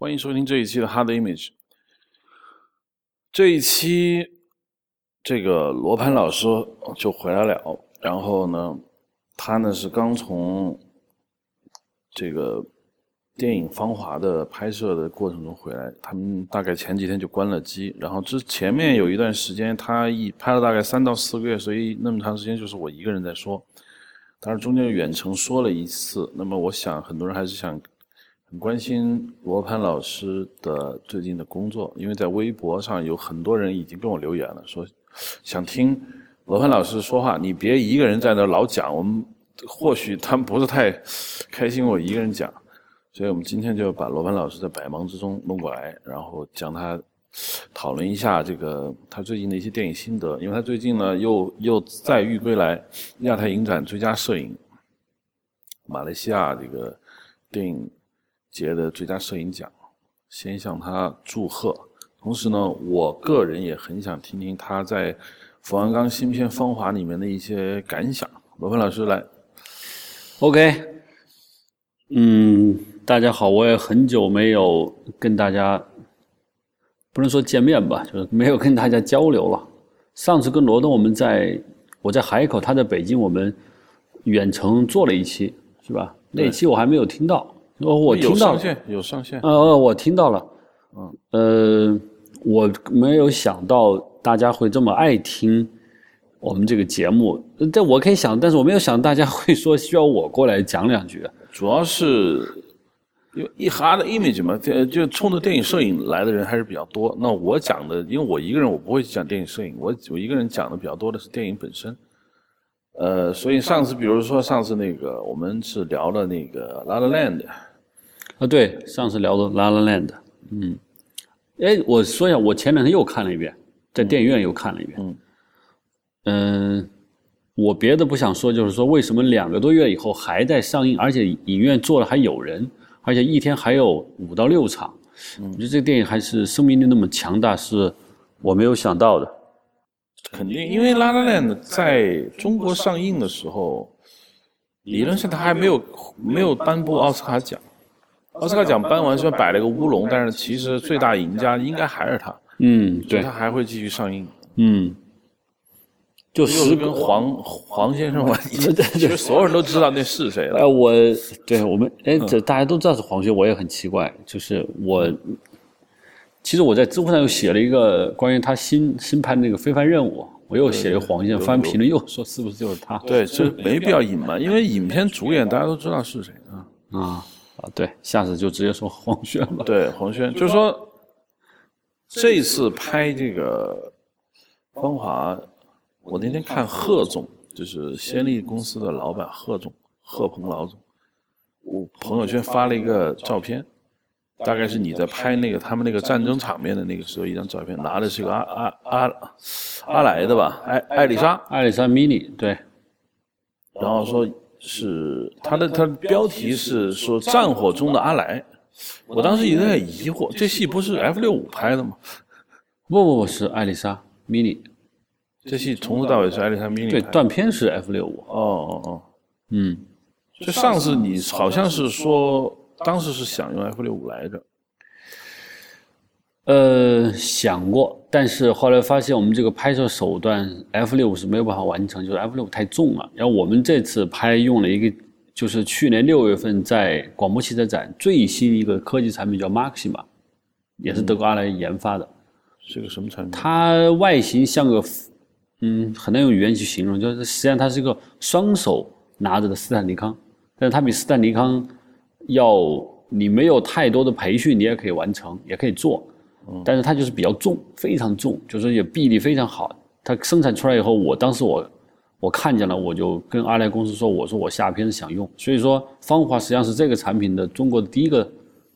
欢迎收听这一期的 Hard Image。这一期，这个罗盘老师就回来了。然后呢，他呢是刚从这个电影《芳华》的拍摄的过程中回来。他们大概前几天就关了机。然后之前面有一段时间，他一拍了大概三到四个月，所以那么长时间就是我一个人在说。当然中间远程说了一次。那么我想很多人还是想。很关心罗盘老师的最近的工作，因为在微博上有很多人已经跟我留言了，说想听罗盘老师说话。你别一个人在那老讲，我们或许他们不是太开心我一个人讲，所以我们今天就把罗盘老师在百忙之中弄过来，然后讲他讨论一下这个他最近的一些电影心得，因为他最近呢又又再遇归来亚太影展最佳摄影，马来西亚这个电影。节的最佳摄影奖，先向他祝贺。同时呢，我个人也很想听听他在冯小刚新片《芳华》里面的一些感想。罗鹏老师来，OK，嗯，大家好，我也很久没有跟大家，不能说见面吧，就是没有跟大家交流了。上次跟罗东我们在，我在海口，他在北京，我们远程做了一期，是吧？那期我还没有听到。哦，我听到有上线，有上线。呃，我听到了。嗯，呃，我没有想到大家会这么爱听我们这个节目。但我可以想，但是我没有想大家会说需要我过来讲两句。主要是因为一哈的 image 嘛，就冲着电影摄影来的人还是比较多。那我讲的，因为我一个人，我不会讲电影摄影，我我一个人讲的比较多的是电影本身。呃，所以上次，比如说上次那个，我们是聊了那个《La La Land》。啊，对，上次聊的《La La Land》，嗯，哎，我说一下，我前两天又看了一遍，在电影院又看了一遍，嗯，嗯，我别的不想说，就是说为什么两个多月以后还在上映，而且影院坐了还有人，而且一天还有五到六场，嗯我觉得这个电影还是生命力那么强大，是我没有想到的。肯定，因为《La La Land》在中国上映的时候，理论上它还没有没有颁布奥斯卡奖。奥斯卡奖颁完，虽然摆了个乌龙，但是其实最大赢家应该还是他。嗯，对，他还会继续上映。嗯，就十跟黄黄先生 嘛，其实所有人都知道那是谁了。哎，我对我们哎，这大家都知道是黄轩，我也很奇怪。就是我，其实我在知乎上又写了一个关于他新新拍那个《非凡任务》，我又写了黄先翻评论，又说是不是就是他？对，这没必要隐瞒，因为影片主演大家都知道是谁啊啊。啊，对，下次就直接说黄轩吧。对，黄轩就是说，这次拍这个《芳华》，我那天看贺总，就是先例公司的老板贺总，贺鹏老总，我朋友圈发了一个照片，大概是你在拍那个他们那个战争场面的那个时候一张照片，拿的是个阿阿阿阿莱的吧，艾艾丽莎，艾丽莎 mini，对，然后说。是他的，他的标题是说战火中的阿莱，我当时一直在疑惑，这戏不是 F 六五拍的吗？不不不，是艾丽莎 mini，这戏从头到尾是艾丽莎 mini。对，断片是 F 六五。哦哦哦，嗯，就上次你好像是说，当时是想用 F 六五来着。呃，想过，但是后来发现我们这个拍摄手段 F 六是没有办法完成，就是 F 六太重了。然后我们这次拍用了一个，就是去年六月份在广播汽车展最新一个科技产品叫 Maxima，也是德国阿莱研发的。是个什么产品？它外形像个，嗯，很难用语言去形容，就是实际上它是一个双手拿着的斯坦尼康，但是它比斯坦尼康要你没有太多的培训，你也可以完成，也可以做。但是它就是比较重，非常重，就是也臂力非常好。它生产出来以后，我当时我我看见了，我就跟阿莱公司说，我说我下片子想用。所以说，芳华实际上是这个产品的中国的第一个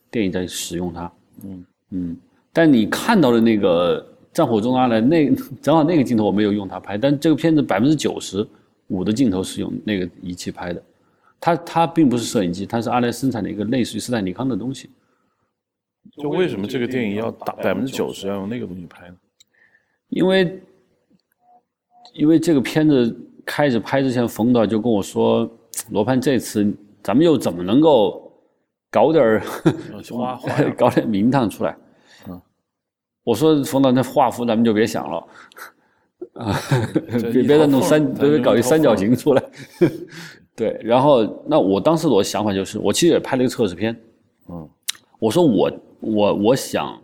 电影在使用它。嗯嗯。但你看到的那个战火中阿莱那正好那个镜头我没有用它拍，但这个片子百分之九十五的镜头是用那个仪器拍的。它它并不是摄影机，它是阿莱生产的一个类似于斯坦尼康的东西。就为什么这个电影要打百分之九十要用那个东西拍呢？因为，因为这个片子开始拍之前，冯导就跟我说：“罗盘，这次咱们又怎么能够搞点儿花花 搞点名堂出来。嗯，我说冯导，那画幅咱们就别想了，啊，别别再弄三，别搞一三角形出来。对，然后那我当时我的想法就是，我其实也拍了一个测试片，嗯我说我我我想，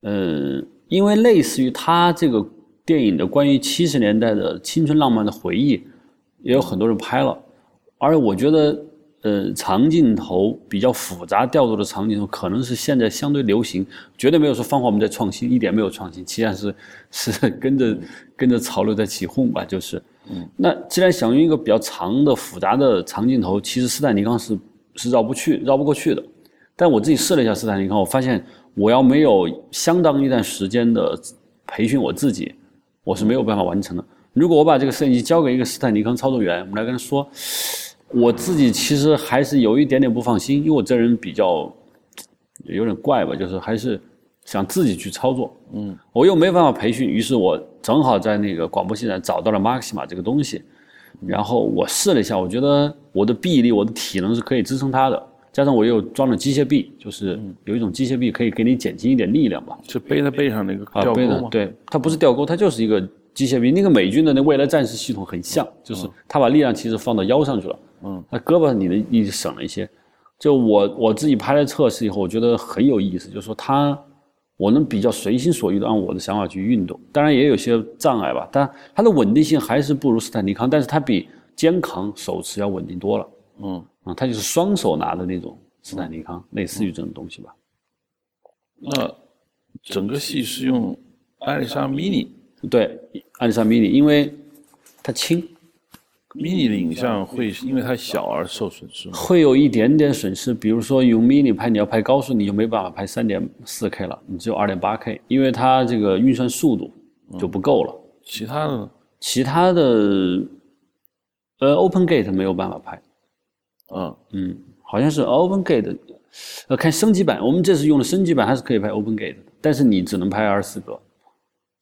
呃，因为类似于他这个电影的关于七十年代的青春浪漫的回忆，也有很多人拍了，而我觉得，呃，长镜头比较复杂调度的长镜头，可能是现在相对流行，绝对没有说芳华我们在创新，一点没有创新，其实是是跟着跟着潮流在起哄吧，就是。那既然想用一个比较长的复杂的长镜头，其实斯坦尼康是是绕不去、绕不过去的。但我自己试了一下斯坦尼康，我发现我要没有相当一段时间的培训我自己，我是没有办法完成的。如果我把这个摄影机交给一个斯坦尼康操作员，我们来跟他说，我自己其实还是有一点点不放心，因为我这人比较有点怪吧，就是还是想自己去操作。嗯，我又没办法培训，于是我正好在那个广播现场找到了 Maxima 这个东西，然后我试了一下，我觉得我的臂力、我的体能是可以支撑它的，加上我又装了机械臂，就是有一种机械臂可以给你减轻一点力量吧。是背在背上那个啊，吊钩吗？背的对，它不是吊钩，它就是一个机械臂。那个美军的那未来战士系统很像，就是他把力量其实放到腰上去了，嗯，那胳膊你的力省了一些。就我我自己拍了测试以后，我觉得很有意思，就是说它我能比较随心所欲的按我的想法去运动，当然也有些障碍吧，但它的稳定性还是不如斯坦尼康，但是它比肩扛手持要稳定多了。嗯，啊，它就是双手拿的那种斯坦尼康，类似于这种东西吧。那整个戏是用艾丽莎 mini 对，艾丽莎 mini，因为它轻，mini 的影像会因为它小而受损失吗？会有一点点损失。比如说用 mini 拍，你要拍高速，你就没办法拍三点四 K 了，你只有二点八 K，因为它这个运算速度就不够了。其他的呢？其他的，呃，OpenGate 没有办法拍，嗯，嗯，好像是 OpenGate，呃，看升级版，我们这次用的升级版还是可以拍 OpenGate 的，但是你只能拍二十四格，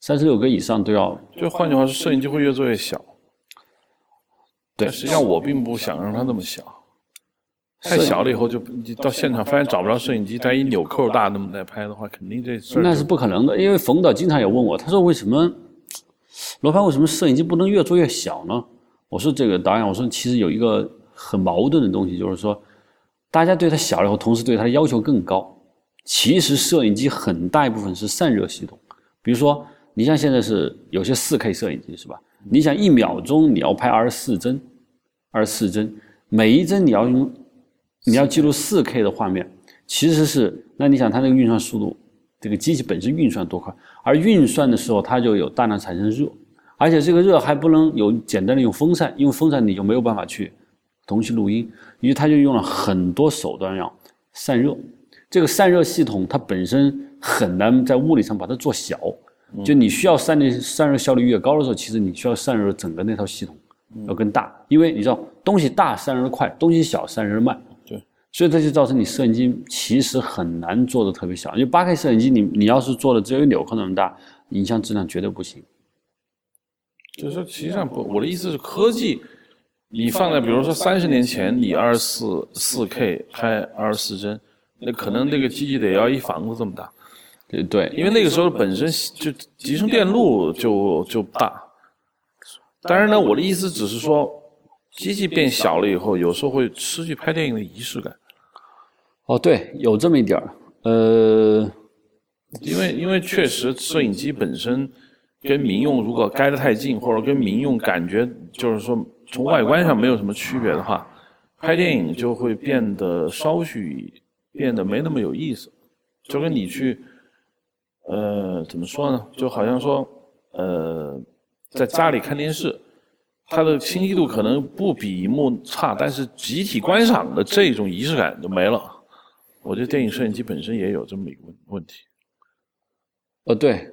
三十六格以上都要。就换句话说，摄影机会越做越小。对实际上我并不想让它那么小，太小了以后就你到现场发现找不着摄影机，但一纽扣大那么再拍的话，肯定这事那是不可能的，因为冯导经常也问我，他说为什么罗盘为什么摄影机不能越做越小呢？我说这个导演，我说其实有一个很矛盾的东西，就是说大家对它小了以后，同时对它的要求更高。其实摄影机很大一部分是散热系统，比如说你像现在是有些四 K 摄影机是吧？你想一秒钟你要拍二十四帧，二十四帧，每一帧你要用你要记录四 K 的画面，其实是那你想它那个运算速度，这个机器本身运算多快，而运算的时候它就有大量产生热，而且这个热还不能有简单的用风扇，因为风扇你就没有办法去同期录音，于是他就用了很多手段要散热。这个散热系统它本身很难在物理上把它做小，就你需要散热散热效率越高的时候，其实你需要散热整个那套系统要更大，因为你知道东西大散热快，东西小散热慢。对，所以这就造成你摄影机其实很难做的特别小，因为八 K 摄影机你你要是做的只有纽扣那么大，影像质量绝对不行。就是说，实际上不，我的意思是科技，你放在比如说三十年前，你二十四四 K 拍二十四帧，那可能那个机器得要一房子这么大，对对，因为那个时候本身就集成电路就就大。当然呢，我的意思只是说，机器变小了以后，有时候会失去拍电影的仪式感，哦对，有这么一点儿，呃，因为因为确实摄影机本身跟民用如果挨得太近，或者跟民用感觉就是说从外观上没有什么区别的话，拍电影就会变得稍许变得没那么有意思，就跟你去，呃，怎么说呢？就好像说，呃，在家里看电视，它的清晰度可能不比荧幕差，但是集体观赏的这种仪式感就没了。我觉得电影摄影机本身也有这么一个问问题。呃，对，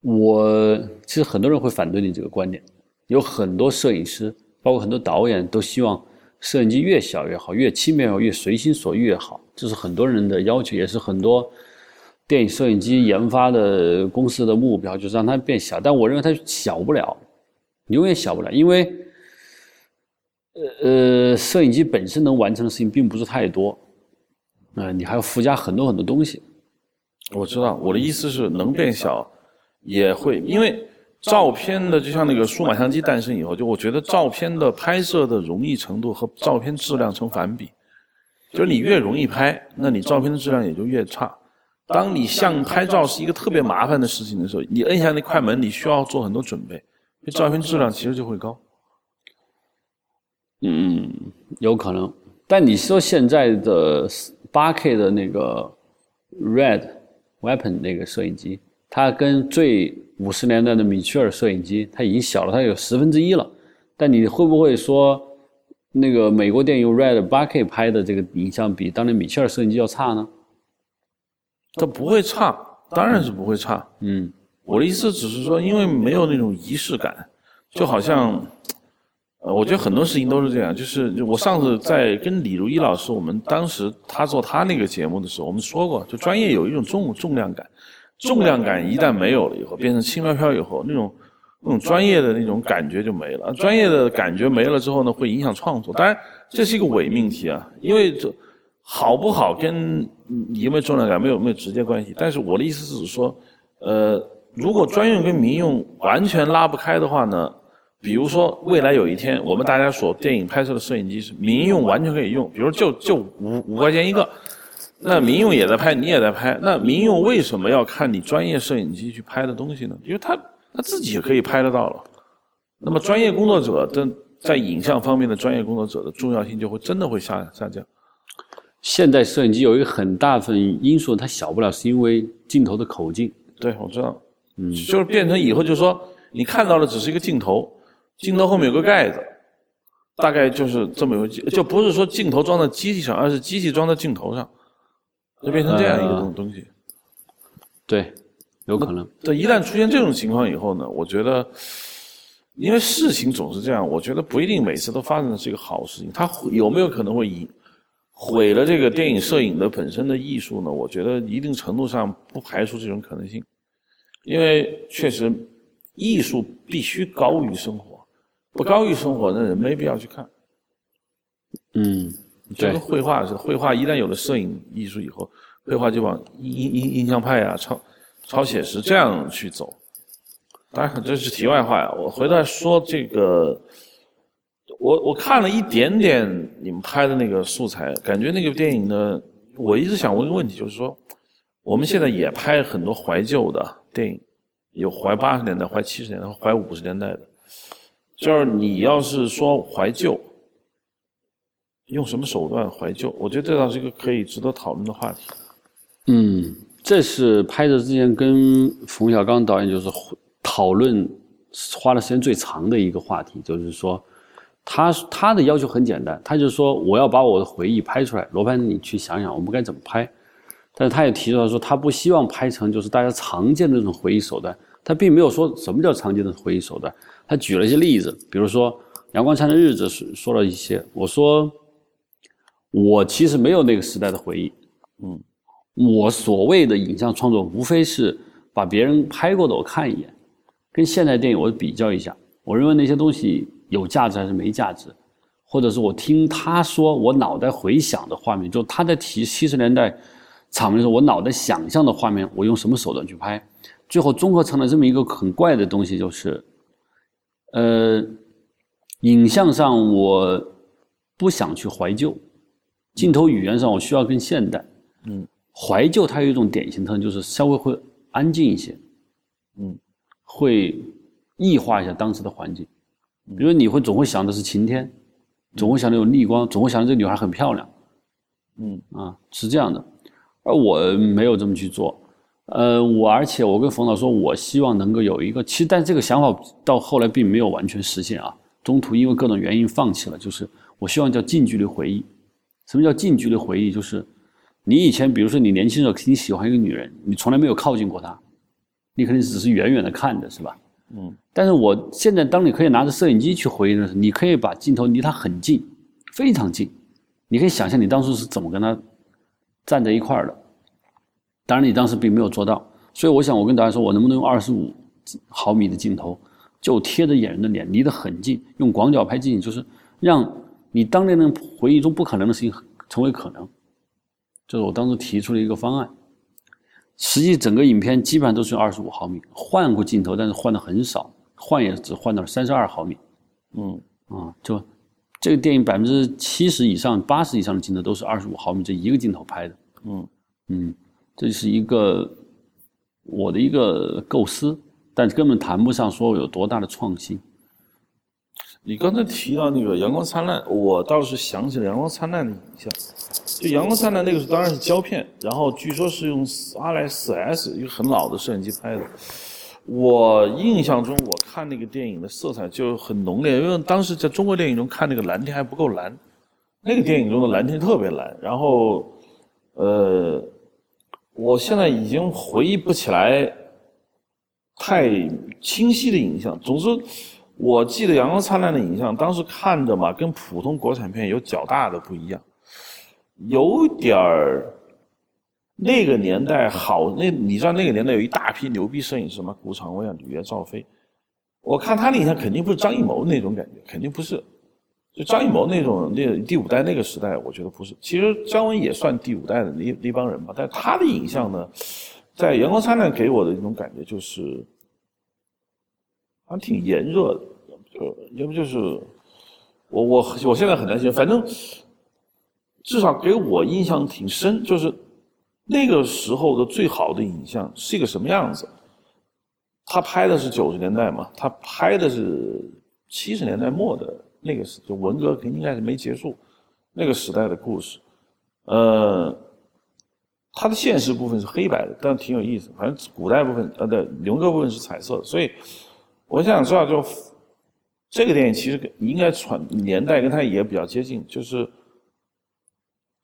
我其实很多人会反对你这个观点，有很多摄影师，包括很多导演都希望摄影机越小越好，越轻便越好，越随心所欲越好，这是很多人的要求，也是很多电影摄影机研发的公司的目标，就是让它变小。但我认为它小不了，永远小不了，因为呃呃，摄影机本身能完成的事情并不是太多。呃，你还要附加很多很多东西。我知道，我的意思是能变小，也会因为照片的就像那个数码相机诞生以后，就我觉得照片的拍摄的容易程度和照片质量成反比，就是你越容易拍，那你照片的质量也就越差。当你像拍照是一个特别麻烦的事情的时候，你摁下那快门，你需要做很多准备，那照片质量其实就会高。嗯，有可能。但你说现在的八 K 的那个 Red Weapon 那个摄影机，它跟最五十年代的米切尔摄影机，它已经小了，它有十分之一了。但你会不会说，那个美国电影 Red 八 K 拍的这个影像比当年米切尔摄影机要差呢？它不会差，当然是不会差。嗯，我的意思只是说，因为没有那种仪式感，就好像，呃，我觉得很多事情都是这样。就是我上次在跟李如一老师，我们当时他做他那个节目的时候，我们说过，就专业有一种重重量感，重量感一旦没有了以后，变成轻飘飘以后，那种那种专业的那种感觉就没了。专业的感觉没了之后呢，会影响创作。当然，这是一个伪命题啊，因为这。好不好跟你有没有重量感没有没有直接关系，但是我的意思是说，呃，如果专用跟民用完全拉不开的话呢，比如说未来有一天我们大家所电影拍摄的摄影机是民用完全可以用，比如就就五五块钱一个，那民用也在拍，你也在拍，那民用为什么要看你专业摄影机去拍的东西呢？因为他他自己也可以拍得到了，那么专业工作者的在影像方面的专业工作者的重要性就会真的会下下降。现代摄影机有一个很大份因素，它小不了，是因为镜头的口径。对，我知道，嗯，就是变成以后就是说，你看到的只是一个镜头，镜头后面有个盖子，大概就是这么一个，就不是说镜头装在机器上，而是机器装在镜头上，就变成这样一个东东西。对，有可能。对，一旦出现这种情况以后呢，我觉得，因为事情总是这样，我觉得不一定每次都发生的是一个好事情，它有没有可能会以？毁了这个电影摄影的本身的艺术呢？我觉得一定程度上不排除这种可能性，因为确实艺术必须高于生活，不高于生活，那人没必要去看。嗯，就跟绘画似的，绘画一旦有了摄影艺术以后，绘画就往印印印象派啊、超超写实这样去走。当然这是题外话呀，我回来说这个。我我看了一点点你们拍的那个素材，感觉那个电影呢，我一直想问一个问题，就是说，我们现在也拍很多怀旧的电影，有怀八十年代、怀七十年代、怀五十年代的，就是你要是说怀旧，用什么手段怀旧？我觉得这倒是一个可以值得讨论的话题。嗯，这是拍摄之前跟冯小刚导演就是讨论花的时间最长的一个话题，就是说。他他的要求很简单，他就说我要把我的回忆拍出来。罗盘，你去想想我们该怎么拍。但是他也提出来说，他不希望拍成就是大家常见的那种回忆手段。他并没有说什么叫常见的回忆手段。他举了一些例子，比如说《阳光灿烂的日子》说了一些。我说我其实没有那个时代的回忆。嗯，我所谓的影像创作，无非是把别人拍过的我看一眼，跟现代电影我比较一下。我认为那些东西。有价值还是没价值，或者是我听他说，我脑袋回想的画面，就他在提七十年代场面的时候，我脑袋想象的画面，我用什么手段去拍，最后综合成了这么一个很怪的东西，就是，呃，影像上我不想去怀旧，镜头语言上我需要更现代，嗯，怀旧它有一种典型特征，就是稍微会安静一些，嗯，会异化一下当时的环境。比如你会总会想的是晴天，总会想的有逆光，总会想的这个女孩很漂亮，嗯。啊是这样的，而我没有这么去做，呃我而且我跟冯导说，我希望能够有一个，其实但这个想法到后来并没有完全实现啊，中途因为各种原因放弃了。就是我希望叫近距离回忆，什么叫近距离回忆？就是你以前比如说你年轻时候你喜欢一个女人，你从来没有靠近过她，你肯定只是远远的看着，是吧？嗯，但是我现在当你可以拿着摄影机去回忆的时候，你可以把镜头离她很近，非常近，你可以想象你当初是怎么跟她站在一块儿的。当然你当时并没有做到，所以我想我跟导演说，我能不能用二十五毫米的镜头，就贴着演员的脸，离得很近，用广角拍近景，就是让你当年的回忆中不可能的事情成为可能。这是我当时提出了一个方案。实际整个影片基本上都是用二十五毫米换过镜头，但是换的很少，换也只换到了三十二毫米。嗯啊，就这个电影百分之七十以上、八十以上的镜头都是二十五毫米这一个镜头拍的。嗯嗯，这是一个我的一个构思，但根本谈不上说有多大的创新。你刚才提到那个《阳光灿烂》，我倒是想起了《阳光灿烂》的影像。就《阳光灿烂》那个是当然是胶片，然后据说是用阿莱四 S 一个很老的摄影机拍的。我印象中，我看那个电影的色彩就很浓烈，因为当时在中国电影中看那个蓝天还不够蓝，那个电影中的蓝天特别蓝。然后，呃，我现在已经回忆不起来太清晰的影像。总之，我记得《阳光灿烂》的影像，当时看着嘛，跟普通国产片有较大的不一样。有点儿那个年代好，那你知道那个年代有一大批牛逼摄影师吗？顾长卫啊、吕岳、赵飞。我看他的影像肯定不是张艺谋那种感觉，肯定不是。就张艺谋那种那第五代那个时代，我觉得不是。其实姜文也算第五代的那那帮人吧，但他的影像呢，在《阳光灿烂》给我的一种感觉就是，还挺炎热的，就要不就是我我我现在很担心，反正。至少给我印象挺深，就是那个时候的最好的影像是一个什么样子？他拍的是九十年代嘛，他拍的是七十年代末的那个时，就文革肯定应该是没结束那个时代的故事。呃，它的现实部分是黑白的，但挺有意思。反正古代部分，呃，对，文革部分是彩色。所以我想知道，就这个电影其实应该传年代跟它也比较接近，就是。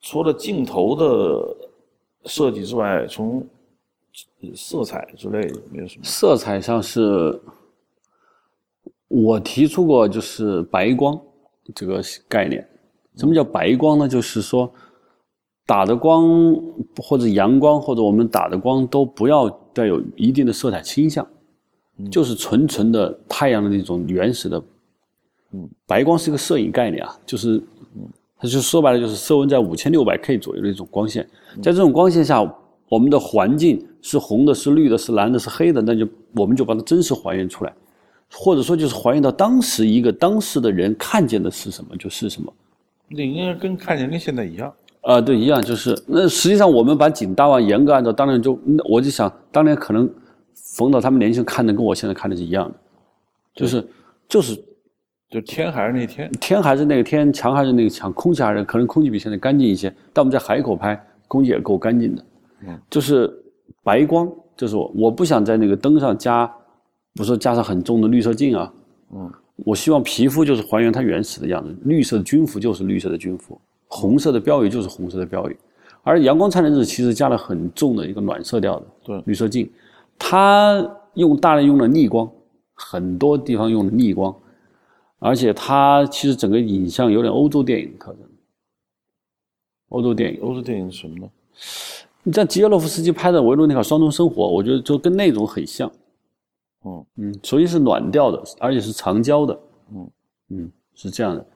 除了镜头的设计之外，从色彩之类的没有什么。色彩上是，我提出过就是白光这个概念。什么叫白光呢？就是说打的光或者阳光或者我们打的光都不要带有一定的色彩倾向，就是纯纯的太阳的那种原始的。嗯，白光是一个摄影概念啊，就是。它就说白了，就是色温在五千六百 K 左右的一种光线，在这种光线下，我们的环境是红的、是绿的、是蓝的、是黑的，那就我们就把它真实还原出来，或者说就是还原到当时一个当时的人看见的是什么就是什么。那应该跟看见跟现在一样啊？对，一样就是那实际上我们把景搭完，严格按照当年就，我就想当年可能冯导他们年轻看的跟我现在看的是一样的，就是就是。就天还是那天，天还是那个天，墙还是那个墙，空气还是可能空气比现在干净一些。但我们在海口拍，空气也够干净的。嗯，就是白光，就是我我不想在那个灯上加，不是加上很重的绿色镜啊。嗯，我希望皮肤就是还原它原始的样子，绿色的军服就是绿色的军服，红色的标语就是红色的标语。而阳光灿烂日其实加了很重的一个暖色调的，对，绿色镜，它用大量用了逆光，很多地方用了逆光。而且他其实整个影像有点欧洲电影的特征。欧洲电影，欧洲电影是什么呢？你像吉耶洛夫斯基拍的《维罗妮卡双重生活》，我觉得就跟那种很像。嗯嗯，首先是暖调的，而且是长焦的。嗯嗯，是这样的。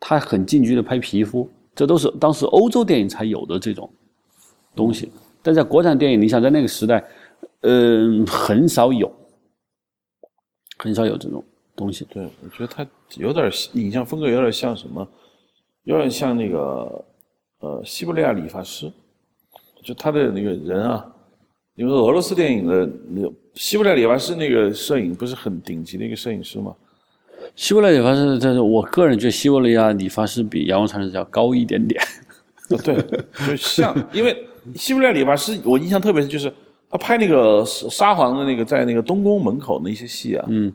他很近距离拍皮肤，这都是当时欧洲电影才有的这种东西。但在国产电影，你想在那个时代，嗯，很少有，很少有这种。东西对，我觉得他有点影像风格，有点像什么，有点像那个呃西伯利亚理发师，就他的那个人啊，因为俄罗斯电影的那个西伯利亚理发师那个摄影不是很顶级的一个摄影师吗？西伯利亚理发师，但是我个人觉得西伯利亚理发师比阳光灿烂要高一点点。对，就像因为西伯利亚理发师，我印象特别深，就是他拍那个沙皇的那个在那个东宫门口那些戏啊，嗯。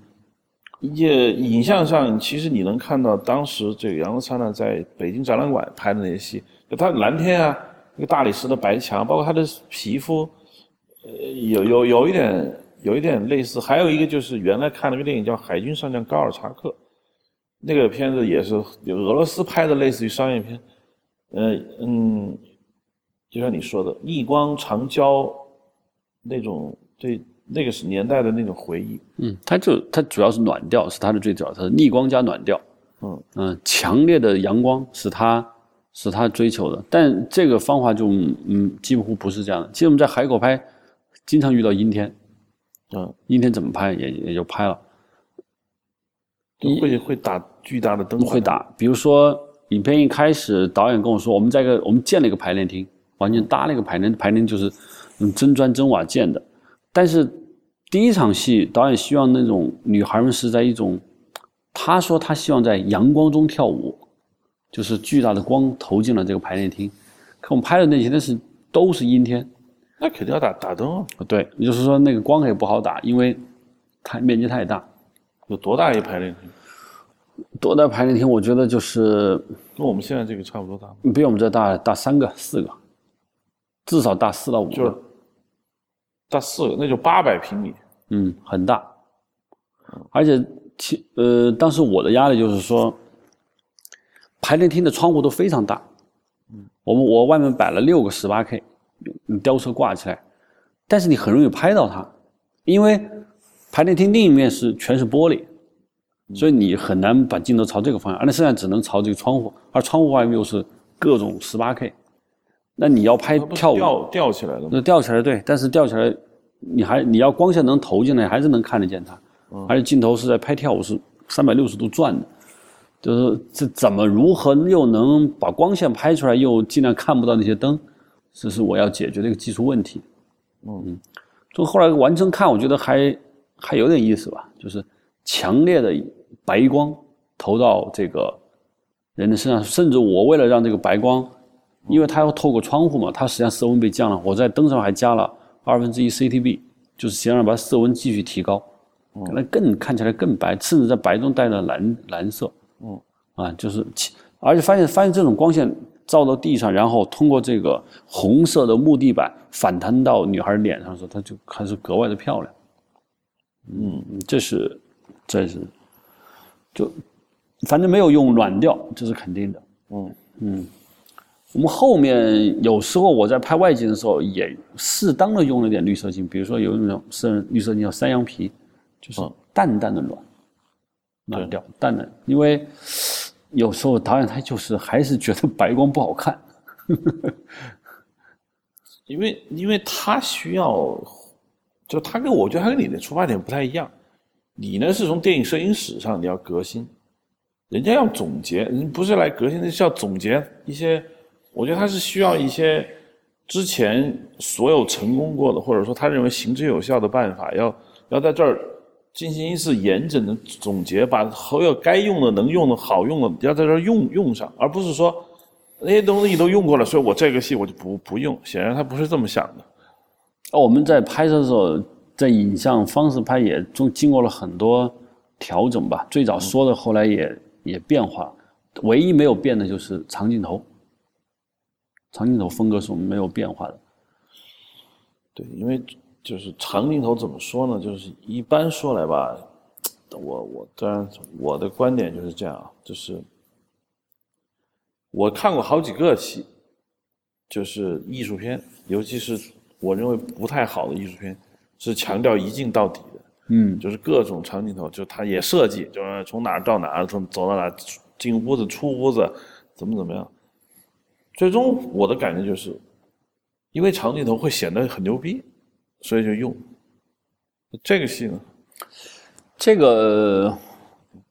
也影像上，其实你能看到当时这个杨光灿烂在北京展览馆拍的那些戏，就他蓝天啊，那个大理石的白墙，包括他的皮肤，呃，有有有一点有一点类似。还有一个就是原来看了个电影叫《海军上将高尔察克》，那个片子也是俄罗斯拍的，类似于商业片。嗯嗯，就像你说的，逆光长焦那种对。那个是年代的那种回忆，嗯，它就它主要是暖调，是它的最主要，它是逆光加暖调，嗯嗯，强烈的阳光是它是它追求的。但这个方法就嗯几乎不是这样的。其实我们在海口拍，经常遇到阴天，嗯，阴天怎么拍也也就拍了。会会打巨大的灯，会打。比如说，影片一开始，导演跟我说，我们在一个我们建了一个排练厅，完全搭了一个排练，排练就是用真砖真瓦建的。但是第一场戏，导演希望那种女孩们是在一种，他说他希望在阳光中跳舞，就是巨大的光投进了这个排练厅。可我们拍的那些，那是都是阴天，那肯定要打打灯啊。对，也就是说那个光也不好打，因为它面积太大。有多大一排练厅？多大排练厅？我觉得就是跟我们现在这个差不多大，比我们这大大三个、四个，至少大四到五个，大四个，那就八百平米。嗯，很大。而且其呃，当时我的压力就是说，排练厅的窗户都非常大。嗯，我们我外面摆了六个十八 K，你吊车挂起来，但是你很容易拍到它，因为。排练厅另一面是全是玻璃，所以你很难把镜头朝这个方向，而那剩下只能朝这个窗户，而窗户外面又是各种十八 K，那你要拍跳舞。吊吊起来了，那吊起来对，但是吊起来你还你要光线能投进来，还是能看得见它，而且镜头是在拍跳舞是三百六十度转的，就是这怎么如何又能把光线拍出来，又尽量看不到那些灯，这是我要解决的一个技术问题。嗯，从后来完成看，我觉得还。还有点意思吧，就是强烈的白光投到这个人的身上，甚至我为了让这个白光，因为它要透过窗户嘛，它实际上色温被降了，我在灯上还加了二分之一 CTB，就是想让把色温继续提高，可能更看起来更白，甚至在白中带了蓝蓝色，嗯，啊，就是而且发现发现这种光线照到地上，然后通过这个红色的木地板反弹到女孩脸上的时候，它就开始格外的漂亮。嗯，这是，这是，就，反正没有用软调，这是肯定的。嗯。嗯，我们后面有时候我在拍外景的时候，也适当的用了点绿色镜，比如说有一种是绿色镜叫山羊皮，就是淡淡的软，软调，淡淡，因为有时候导演他就是还是觉得白光不好看，因为因为他需要。就他跟我觉得他跟你的出发点不太一样，你呢是从电影摄影史上你要革新，人家要总结，人不是来革新，那是要总结一些，我觉得他是需要一些之前所有成功过的，或者说他认为行之有效的办法，要要在这儿进行一次严整的总结，把所有该用的、能用的、好用的要在这儿用用上，而不是说那些东西都用过了，所以我这个戏我就不不用。显然他不是这么想的。我们在拍摄的时候，在影像方式拍也中经过了很多调整吧。最早说的，后来也也变化，唯一没有变的就是长镜头。长镜头风格是没有变化的。对，因为就是长镜头怎么说呢？就是一般说来吧，我我当然我的观点就是这样啊，就是我看过好几个戏，就是艺术片，尤其是。我认为不太好的艺术片是强调一镜到底的，嗯，就是各种长镜头，就它也设计，就是从哪儿到哪儿，从走到哪，进屋子出屋子，怎么怎么样。最终我的感觉就是，因为长镜头会显得很牛逼，所以就用这个戏呢，这个。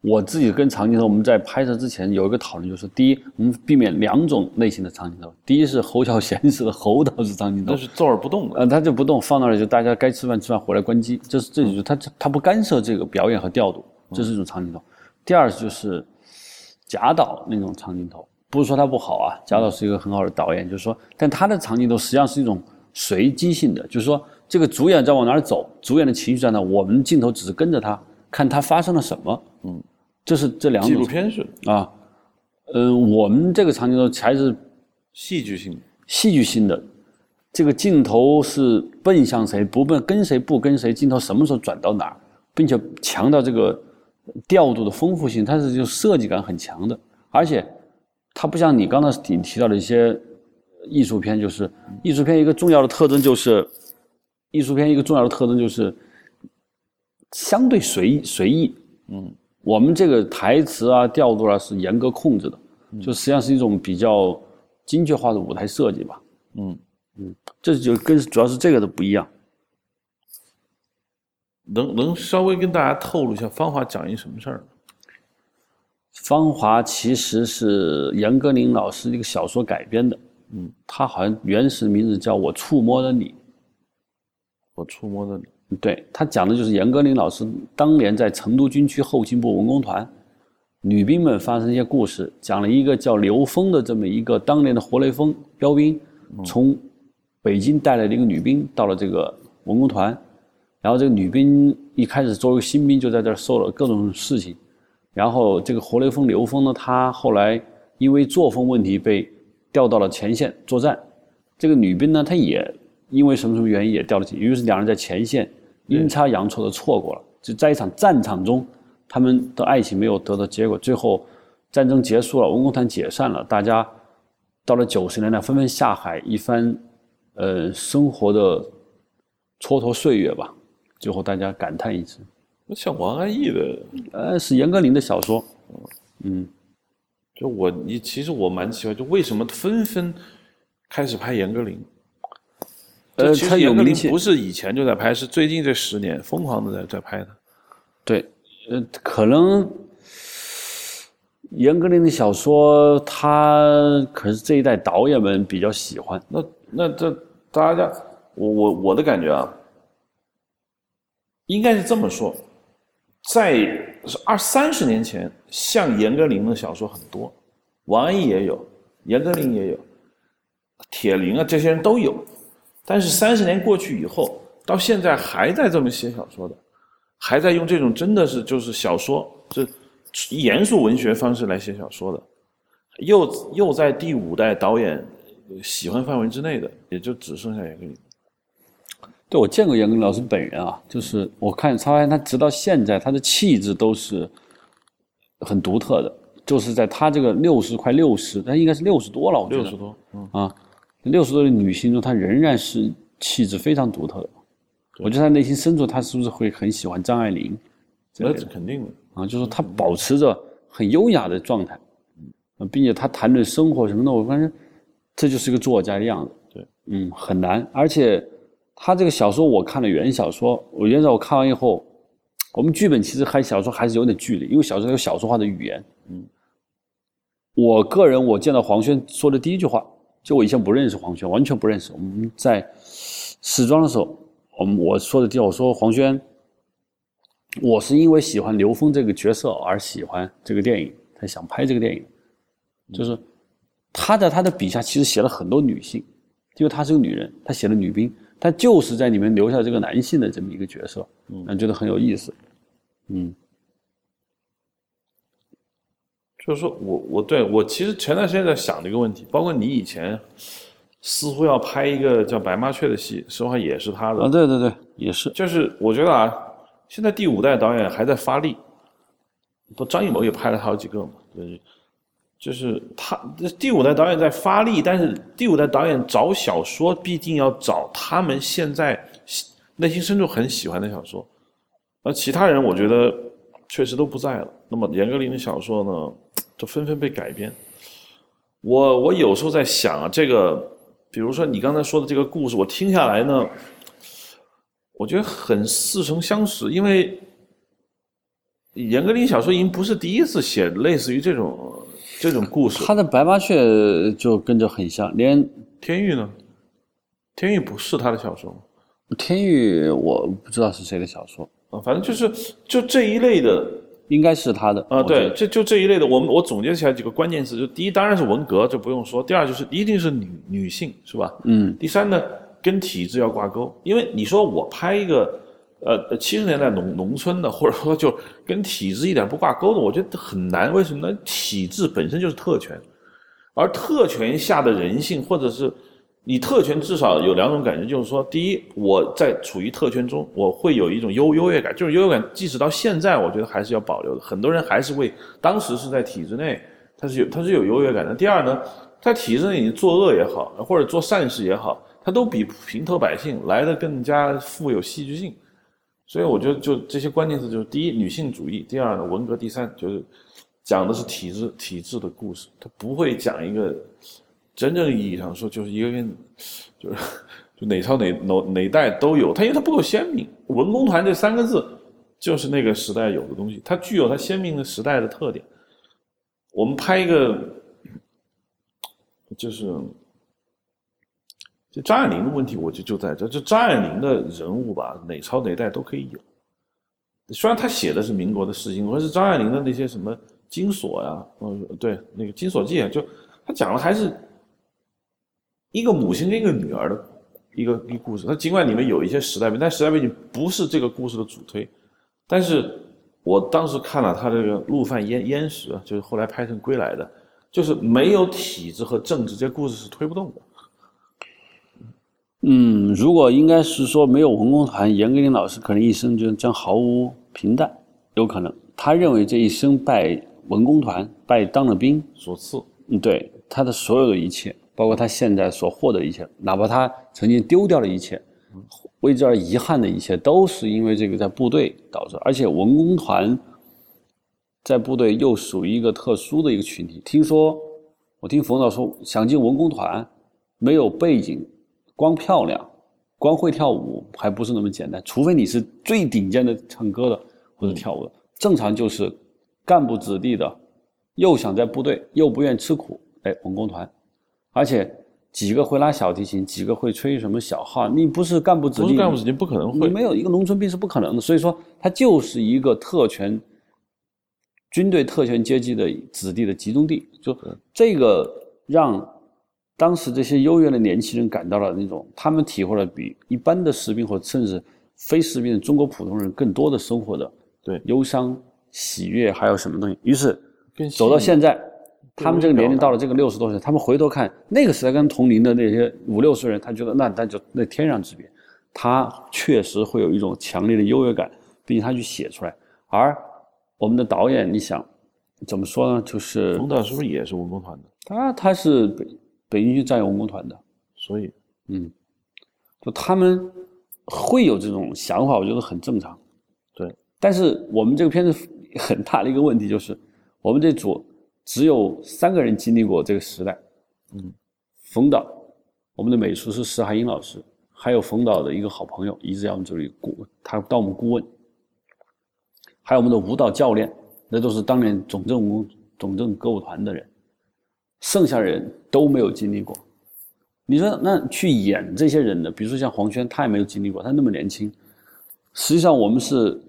我自己跟长镜头，我们在拍摄之前有一个讨论，就是第一，我们避免两种类型的长镜头。第一是侯孝贤式的侯导式长镜头，那是坐而不动的，呃，他就不动，放那里就大家该吃饭吃饭，回来关机，这是这就是他他不干涉这个表演和调度，这是一种长镜头。第二就是贾导那种长镜头，不是说他不好啊，贾导是一个很好的导演，就是说，但他的长镜头实际上是一种随机性的，就是说这个主演在往哪儿走，主演的情绪在哪，我们镜头只是跟着他，看他发生了什么，嗯。这是这两种纪录片是啊，嗯，我们这个长镜头还是戏剧性的、戏剧性的。这个镜头是奔向谁，不奔跟谁，不跟谁，镜头什么时候转到哪儿，并且强调这个调度的丰富性，它是就设计感很强的。而且它不像你刚才你提到的一些艺术片，就是艺术片一个重要的特征就是艺术片一个重要的特征就是相对随意随意，嗯。我们这个台词啊、调度啊是严格控制的，就实际上是一种比较精确化的舞台设计吧。嗯，这就跟主要是这个的不一样。能能稍微跟大家透露一下《芳华》讲一什么事儿？《芳华》其实是严歌苓老师一个小说改编的，嗯，他好像原始名字叫我触摸了你，我触摸的你，对他讲的就是严歌苓老师当年在成都军区后勤部文工团，女兵们发生一些故事，讲了一个叫刘峰的这么一个当年的活雷锋标兵，从北京带来的一个女兵到了这个文工团，然后这个女兵一开始作为新兵就在这儿受了各种事情，然后这个活雷锋刘峰呢，他后来因为作风问题被调到了前线作战，这个女兵呢，她也因为什么什么原因也调了进，于是两人在前线阴差阳错的错过了，就在一场战场中，他们的爱情没有得到结果，最后战争结束了，文工团解散了，大家到了九十年代纷纷下海，一番呃生活的蹉跎岁月吧，最后大家感叹一声，那像王安忆的，呃，是严歌苓的小说，嗯，就我你其实我蛮奇怪，就为什么纷纷开始拍严歌苓？呃其他实严歌有名不是以前就在拍，是最近这十年疯狂的在在拍的。对，呃，可能严歌苓的小说，他可是这一代导演们比较喜欢。那那这大家，我我我的感觉啊，应该是这么说，在二三十年前，像严歌苓的小说很多，王安忆也有，严歌苓也有，铁林啊这些人都有，但是三十年过去以后，到现在还在这么写小说的，还在用这种真的是就是小说，这严肃文学方式来写小说的，又又在第五代导演喜欢范围之内的，也就只剩下严歌苓。对，我见过严歌苓老师本人啊，就是我看他发现他直到现在，他的气质都是很独特的，就是在他这个六十快六十，他应该是六十多了，我觉得六十多，嗯，啊，六十多的女性中，她仍然是气质非常独特的。我觉得她内心深处，她是不是会很喜欢张爱玲？这那是肯定的。啊，就是说她保持着很优雅的状态，嗯，并且她谈论生活什么的，我发现这就是一个作家的样子。对，嗯，很难。而且他这个小说，我看了原小说，我原小我看完以后，我们剧本其实和小说还是有点距离，因为小说有小说化的语言。嗯，我个人我见到黄轩说的第一句话，就我以前不认识黄轩，完全不认识。我们在试装的时候，我们我说的第，我说黄轩。我是因为喜欢刘峰这个角色而喜欢这个电影，才想拍这个电影。就是他在他的笔下其实写了很多女性，因为她是个女人，他写了女兵，他就是在里面留下这个男性的这么一个角色，嗯，觉得很有意思。嗯，就是说我我对我其实前段时间在想这个问题，包括你以前似乎要拍一个叫《白麻雀》的戏，实话也是他的。啊，对对对，也是。就是我觉得啊，现在第五代导演还在发力，不，张艺谋也拍了好几个嘛，就是就是他第五代导演在发力，但是第五代导演找小说必定要找他们现在内心深处很喜欢的小说，而其他人我觉得确实都不在了。那么严歌苓的小说呢，就纷纷被改编。我我有时候在想啊，这个比如说你刚才说的这个故事，我听下来呢。我觉得很似曾相识，因为严歌苓小说已经不是第一次写类似于这种这种故事。他的《白麻雀》就跟着很像，连天域呢？天域不是他的小说吗？天域我不知道是谁的小说，啊，反正就是就这一类的应该是他的啊，对，这就这一类的。我们我总结起来几个关键词，就第一当然是文革，就不用说；第二就是一定是女女性，是吧？嗯，第三呢，跟体制要挂钩，因为你说我拍一个呃七十年代农农村的，或者说就跟体制一点不挂钩的，我觉得很难。为什么呢？体制本身就是特权，而特权下的人性，或者是你特权，至少有两种感觉，就是说，第一，我在处于特权中，我会有一种优优越感，就是优越感，即使到现在，我觉得还是要保留的。很多人还是为当时是在体制内，他是有他是有优越感的。第二呢，在体制内你作恶也好，或者做善事也好，他都比平头百姓来的更加富有戏剧性。所以我觉得，就这些关键词，就是第一，女性主义；第二呢，文革；第三，就是讲的是体制体制的故事，他不会讲一个真正意义上说，就是一个跟就是就哪朝哪哪哪代都有，它因为它不够鲜明。文工团这三个字就是那个时代有的东西，它具有它鲜明的时代的特点。我们拍一个，就是就张爱玲的问题，我就就在这，就张爱玲的人物吧，哪朝哪代都可以有。虽然他写的是民国的事情，可是张爱玲的那些什么金锁呀，嗯，对，那个金锁记啊，就他讲的还是一个母亲跟一个女儿的一个一个故事。他尽管里面有一些时代背景，但时代背景不是这个故事的主推，但是。我当时看了他这个《陆犯焉焉识》，就是后来拍成《归来》的，就是没有体制和政治，这故事是推不动的。嗯，如果应该是说没有文工团，严歌苓老师可能一生就将毫无平淡，有可能。他认为这一生拜文工团，拜当了兵所赐。嗯，对，他的所有的一切，包括他现在所获得的一切，哪怕他曾经丢掉的一切。为之而遗憾的一切，都是因为这个在部队导致。而且文工团在部队又属于一个特殊的一个群体。听说我听冯导说，想进文工团，没有背景，光漂亮，光会跳舞，还不是那么简单。除非你是最顶尖的唱歌的或者跳舞的，正常就是干部子弟的，又想在部队，又不愿吃苦，哎，文工团，而且。几个会拉小提琴，几个会吹什么小号？你不是干部子弟，不是干部子弟不可能会。你没有一个农村兵是不可能的。所以说，他就是一个特权军队特权阶级的子弟的集中地。就这个让当时这些优越的年轻人感到了那种，他们体会了比一般的士兵或甚至非士兵的中国普通人更多的生活的对忧伤、喜悦，还有什么东西。于是走到现在。他们这个年龄到了这个六十多岁，他们回头看那个时代跟同龄的那些五六十人，他觉得那那就那天壤之别。他确实会有一种强烈的优越感，并且他去写出来。而我们的导演，你想怎么说呢？就是冯导是不是也是文工团的？他他是北北京军战友文工团的，所以嗯，就他们会有这种想法，我觉得很正常。对，但是我们这个片子很大的一个问题就是，我们这组。只有三个人经历过这个时代，嗯，冯导，我们的美术师石海英老师，还有冯导的一个好朋友，一直在我们这里顾，他当我们顾问，还有我们的舞蹈教练，那都是当年总政舞总政歌舞团的人，剩下人都没有经历过。你说那去演这些人的，比如说像黄轩，他也没有经历过，他那么年轻。实际上，我们是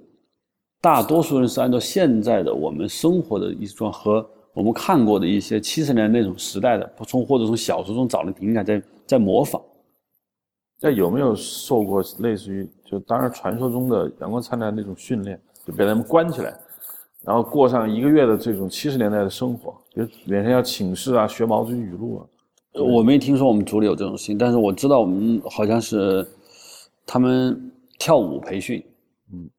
大多数人是按照现在的我们生活的一种和。我们看过的一些七十年那种时代的，从或者从小说中找的灵感，在在模仿。那有没有受过类似于就当然传说中的阳光灿烂那种训练，就被他们关起来，然后过上一个月的这种七十年代的生活，就每天要请示啊，学毛主席语录啊。我没听说我们组里有这种事情，但是我知道我们好像是他们跳舞培训，嗯，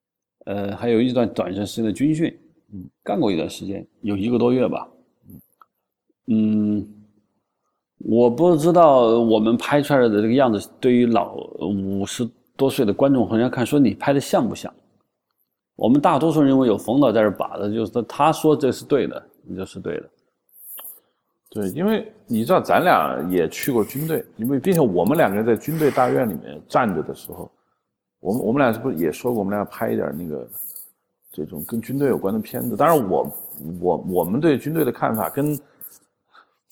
呃，还有一段短暂时间的军训。嗯，干过一段时间，有一个多月吧。嗯，我不知道我们拍出来的这个样子，对于老五十多岁的观众好像看说你拍的像不像？我们大多数人认为有冯导在这把着，就是他说这是对的，你就是对的。对，因为你知道咱俩也去过军队，因为并且我们两个人在军队大院里面站着的时候，我们我们俩是不是也说过我们俩拍一点那个？这种跟军队有关的片子，当然我我我们对军队的看法跟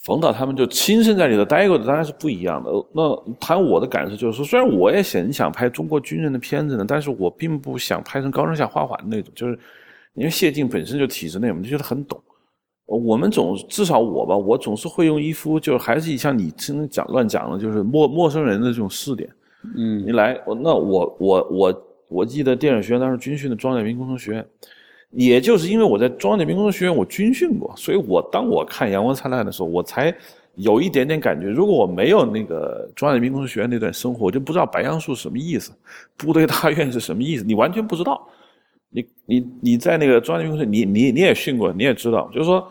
冯导他们就亲身在里头待过的当然是不一样的。那谈我的感受就是说，虽然我也很想拍中国军人的片子呢，但是我并不想拍成高声下花环那种，就是因为谢晋本身就体制内，我们就觉得很懂。我们总至少我吧，我总是会用一副就是还是像你真讲乱讲的，就是陌陌生人的这种视点。嗯，你来，那我我我。我记得电影学院当时军训的装甲兵工程学院，也就是因为我在装甲兵工程学院我军训过，所以我当我看《阳光灿烂》的时候，我才有一点点感觉。如果我没有那个装甲兵工程学院那段生活，我就不知道白杨树什么意思，部队大院是什么意思，你完全不知道。你你你在那个装甲兵工程，你你你也训过，你也知道，就是说，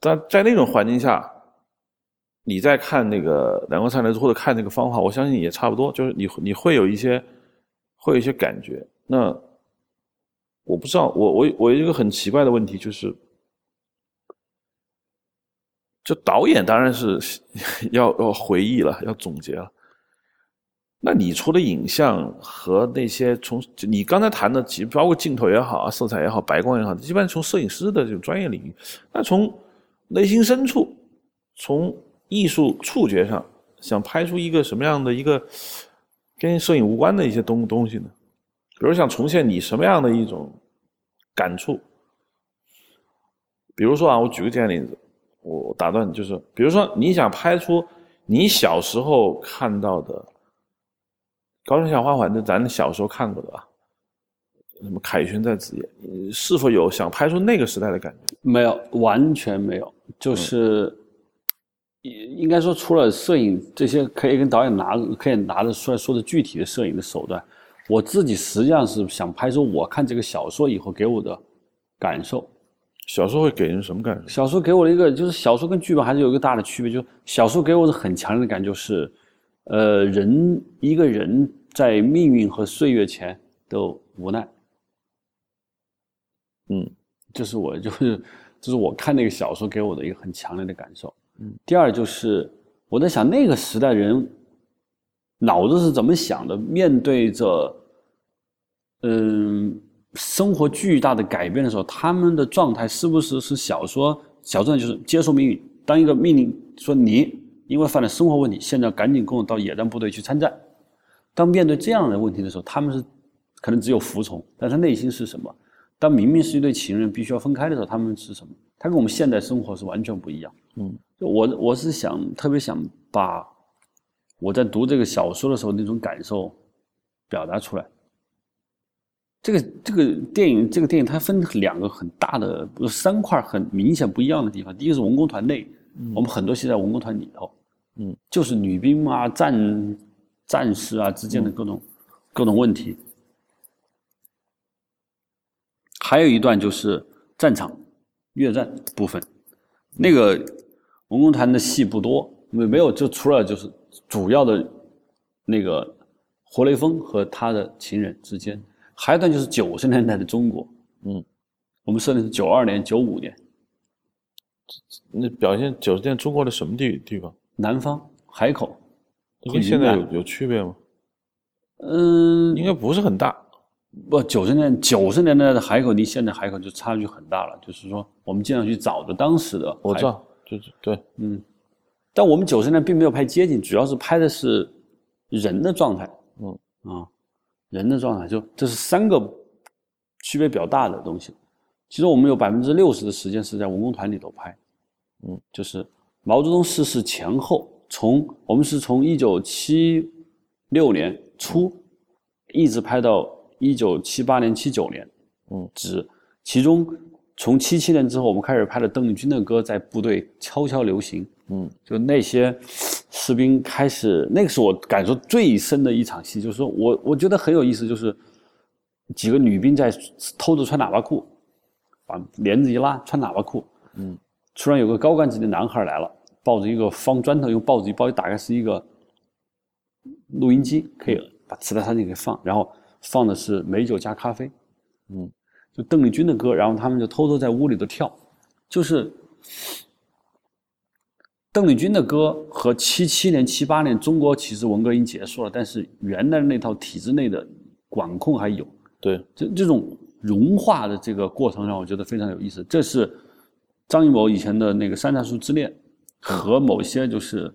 在在那种环境下，你在看那个《阳光灿烂》或者看那个方法，我相信也差不多，就是你你会有一些。会有一些感觉，那我不知道，我我我有一个很奇怪的问题，就是就导演当然是 要要回忆了，要总结了。那你除了影像和那些从你刚才谈的，包括镜头也好啊色彩也好，白光也好，基本上从摄影师的这种专业领域。那从内心深处，从艺术触觉上，想拍出一个什么样的一个跟摄影无关的一些东东西呢？比如想重现你什么样的一种感触？比如说啊，我举个简单例子，我打断你，就是比如说你想拍出你小时候看到的。高山小花环就，咱小时候看过的啊，什么凯旋在紫夜，是否有想拍出那个时代的感觉？没有，完全没有。就是，应应该说，除了摄影这些可以跟导演拿可以拿得出来说的具体的摄影的手段，我自己实际上是想拍出我看这个小说以后给我的感受。小说会给人什么感受？小说给我的一个就是小说跟剧本还是有一个大的区别，就是小说给我的很强烈的感觉是，呃，人一个人。在命运和岁月前的无奈，嗯，这是我就是这是我看那个小说给我的一个很强烈的感受。嗯，第二就是我在想那个时代人脑子是怎么想的，面对着嗯生活巨大的改变的时候，他们的状态是不是是小说小说就是接受命运，当一个命令说你因为犯了生活问题，现在赶紧跟我到野战部队去参战。当面对这样的问题的时候，他们是可能只有服从，但他内心是什么？当明明是一对情人必须要分开的时候，他们是什么？他跟我们现代生活是完全不一样。嗯，我我是想特别想把我在读这个小说的时候那种感受表达出来。这个这个电影这个电影它分两个很大的三块很明显不一样的地方。第一个是文工团内，我们很多戏在文工团里头，嗯，就是女兵啊战。战士啊之间的各种各种问题，还有一段就是战场越战部分，那个文工团的戏不多，没没有，就除了就是主要的那个活雷锋和他的情人之间，还有一段就是九十年代的中国，嗯，我们设定是九二年、九五年，那表现九十年中国的什么地地方？南方海口。跟现在有有区别吗？嗯，应该不是很大。不，九十年九十年代的海口离现在海口就差距很大了。就是说，我们尽量去找的当时的，我知道，就是对，嗯。但我们九十年并没有拍街景，主要是拍的是人的状态。嗯啊，人的状态，就这是三个区别比较大的东西。其实我们有百分之六十的时间是在文工团里头拍。嗯，就是毛泽东逝世前后。从我们是从一九七六年初一直拍到一九七八年、七九年，嗯，只其中从七七年之后，我们开始拍了邓丽君的歌在部队悄悄流行，嗯，就那些士兵开始，那个是我感受最深的一场戏，就是说我我觉得很有意思，就是几个女兵在偷着穿喇叭裤，把帘子一拉，穿喇叭裤，嗯，突然有个高干级的男孩来了。抱着一个方砖头，用报纸一包，一打开是一个录音机，可以把磁带插进去放，然后放的是美酒加咖啡，嗯，就邓丽君的歌，然后他们就偷偷在屋里头跳，就是邓丽君的歌和七七年、七八年中国其实文革已经结束了，但是原来那套体制内的管控还有，对，这这种融化的这个过程让我觉得非常有意思。这是张艺谋以前的那个《山楂树之恋》。和某些就是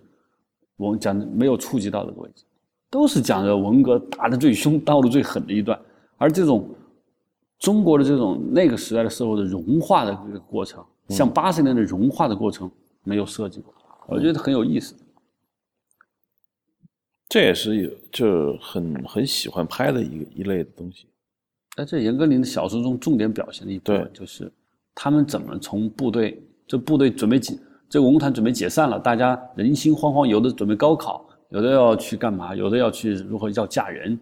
我们讲的没有触及到的位置，都是讲着文革打得最凶、闹的最狠的一段，而这种中国的这种那个时代的社会的融化的这个过程，像八十年的融化的过程没有设计过，我觉得很有意思。这也是有就很很喜欢拍的一个一类的东西。在这严歌苓的小说中重点表现的一部分，就是他们怎么从部队，这部队准备解。这文工团准备解散了，大家人心惶惶，有的准备高考，有的要去干嘛，有的要去如何要嫁人，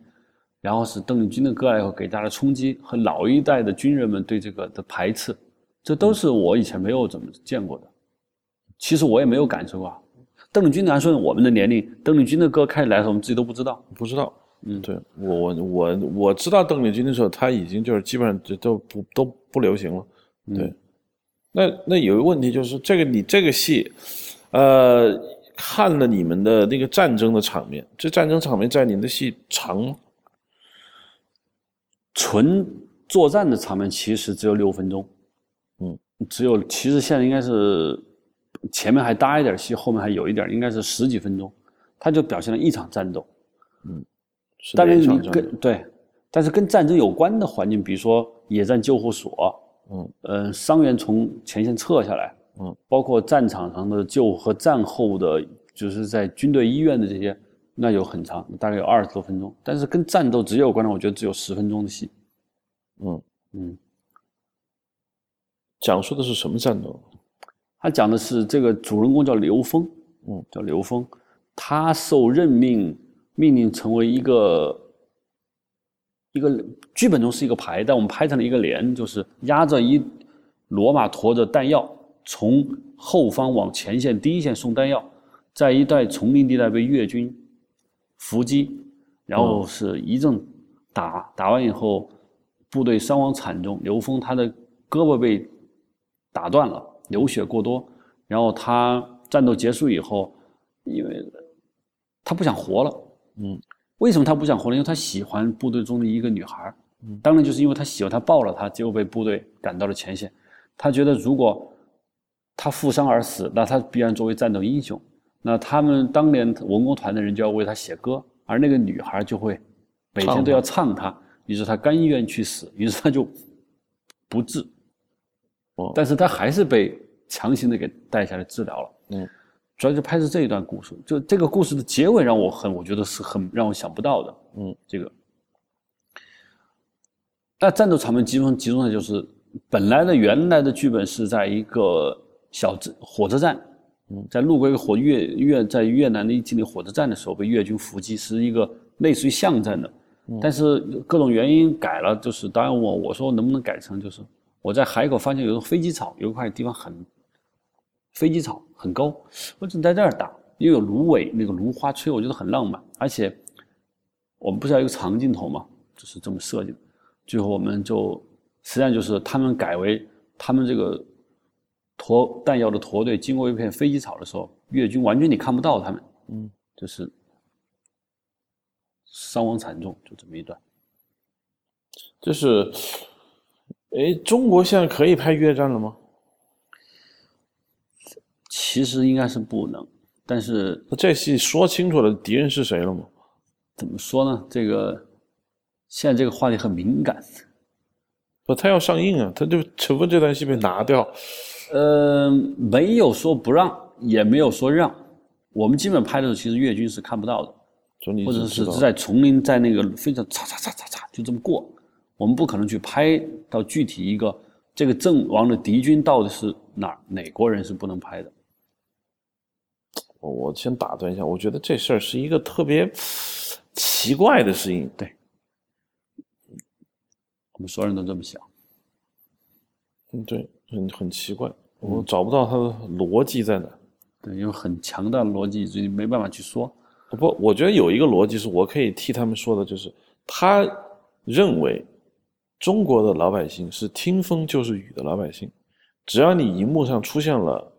然后是邓丽君的歌来后给大家冲击和老一代的军人们对这个的排斥，这都是我以前没有怎么见过的。其实我也没有感受过。邓丽君来说，我们的年龄，邓丽君的歌开始来的时候，我们自己都不知道，不知道。嗯，对我我我我知道邓丽君的时候，她已经就是基本上就都不都不流行了。对。那那有一个问题就是，这个你这个戏，呃，看了你们的那个战争的场面，这战争场面在你们的戏长吗？纯作战的场面其实只有六分钟，嗯，只有其实现在应该是前面还搭一点戏，后面还有一点，应该是十几分钟，他就表现了一场战斗，是但是你跟对，但是跟战争有关的环境，比如说野战救护所，嗯呃，伤员从前线撤下来，嗯，包括战场上的救和战后的，就是在军队医院的这些，那有很长，大概有二十多分钟。但是跟战斗直接有关的，我觉得只有十分钟的戏。嗯，嗯，讲述的是什么战斗？他讲的是这个主人公叫刘峰，嗯，叫刘峰，他受任命，命令成为一个一个剧本中是一个排，但我们拍成了一个连，就是压着一骡马驮着弹药，从后方往前线第一线送弹药，在一带丛林地带被越军伏击，然后是一阵打，打完以后，部队伤亡惨重，刘峰他的胳膊被打断了，流血过多，然后他战斗结束以后，因为他不想活了，嗯，为什么他不想活了？因为他喜欢部队中的一个女孩儿，当然就是因为他喜欢她，抱了她，结果被部队赶到了前线。他觉得如果他负伤而死，那他必然作为战斗英雄。那他们当年文工团的人就要为他写歌，而那个女孩就会每天都要唱他，于是他甘愿去死，于是他就不治。哦。但是他还是被强行的给带下来治疗了。嗯，主要就拍摄这一段故事，就这个故事的结尾让我很，我觉得是很让我想不到的。嗯，这个，那战斗场面集中集中的就是本来的原来的剧本是在一个小镇火车站，嗯，在路过一个火越越在越南的一经历火车站的时候被越军伏击，是一个类似于巷战的，但是各种原因改了，就是导演问我我说能不能改成就是我在海口发现有个飞机草，有一块地方很飞机草很高，我只在这儿打，又有芦苇那个芦花吹，我觉得很浪漫，而且我们不是要一个长镜头嘛，就是这么设计的。最后我们就实际上就是他们改为他们这个驼弹药的驼队经过一片飞机草的时候，越军完全你看不到他们，嗯，就是伤亡惨重，就这么一段。就是，哎，中国现在可以拍越战了吗？其实应该是不能，但是这戏说清楚了敌人是谁了吗？怎么说呢？这个现在这个话题很敏感。不，他要上映啊，他就除非这段戏被拿掉，呃，没有说不让，也没有说让。我们基本拍的时候，其实越军是看不到的，或者是在丛林，在那个非常嚓嚓嚓嚓嚓就这么过。我们不可能去拍到具体一个这个阵亡的敌军到底是哪儿哪国人是不能拍的。我我先打断一下，我觉得这事儿是一个特别奇怪的事情。对我们所有人都这么想。嗯，对，很很奇怪，我找不到它的逻辑在哪。对，因为很强大的逻辑，所以没办法去说。不，我觉得有一个逻辑是我可以替他们说的，就是他认为中国的老百姓是听风就是雨的老百姓，只要你荧幕上出现了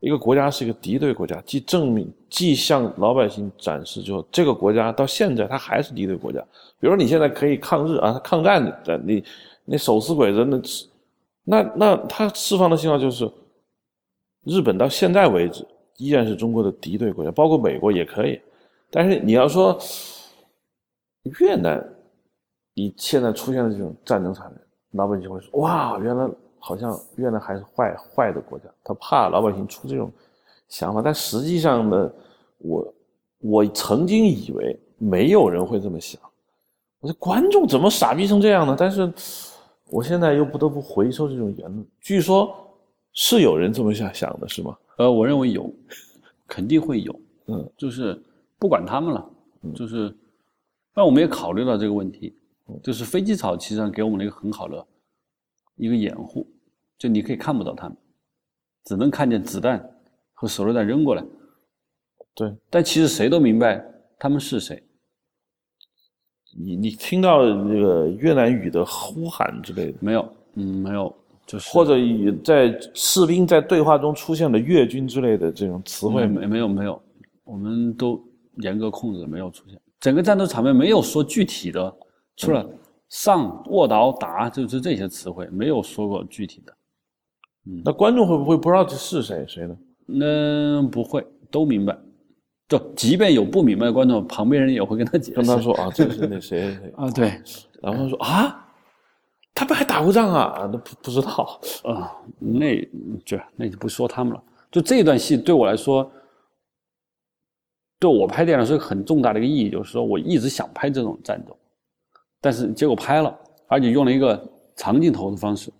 一个国家是一个敌对国家，既证明既向老百姓展示，就这个国家到现在它还是敌对国家。比如说你现在可以抗日啊，抗战的你你手撕鬼子，那那那他释放的信号就是日本到现在为止。依然是中国的敌对国家，包括美国也可以。但是你要说越南，你现在出现的这种战争场面，老百姓就会说：哇，原来好像越南还是坏坏的国家。他怕老百姓出这种想法，但实际上呢，我我曾经以为没有人会这么想。我说观众怎么傻逼成这样呢？但是我现在又不得不回收这种言论。据说是有人这么想想的，是吗？呃，我认为有，肯定会有。嗯，就是不管他们了，就是，那我们也考虑到这个问题，就是飞机草其实上给我们了一个很好的一个掩护，就你可以看不到他们，只能看见子弹和手榴弹扔过来，对，但其实谁都明白他们是谁。你你听到那个越南语的呼喊之类的，没有，嗯，没有，就是或者以在士兵在对话中出现了越军之类的这种词汇没没有没有，我们都严格控制，没有出现。整个战斗场面没有说具体的，除了上、卧倒、打，就是这些词汇，没有说过具体的。嗯那观众会不会不知道这是谁谁呢？那不会，都明白。就即便有不明白的观众，旁边人也会跟他解释。跟他说啊，这个是那谁谁谁，啊，对，然后他说啊，他们还打过仗啊？都不不知道。啊，那就那就不说他们了。就这段戏对我来说，对我拍电影是一个很重大的一个意义，就是说我一直想拍这种战斗，但是结果拍了，而且用了一个长镜头的方式。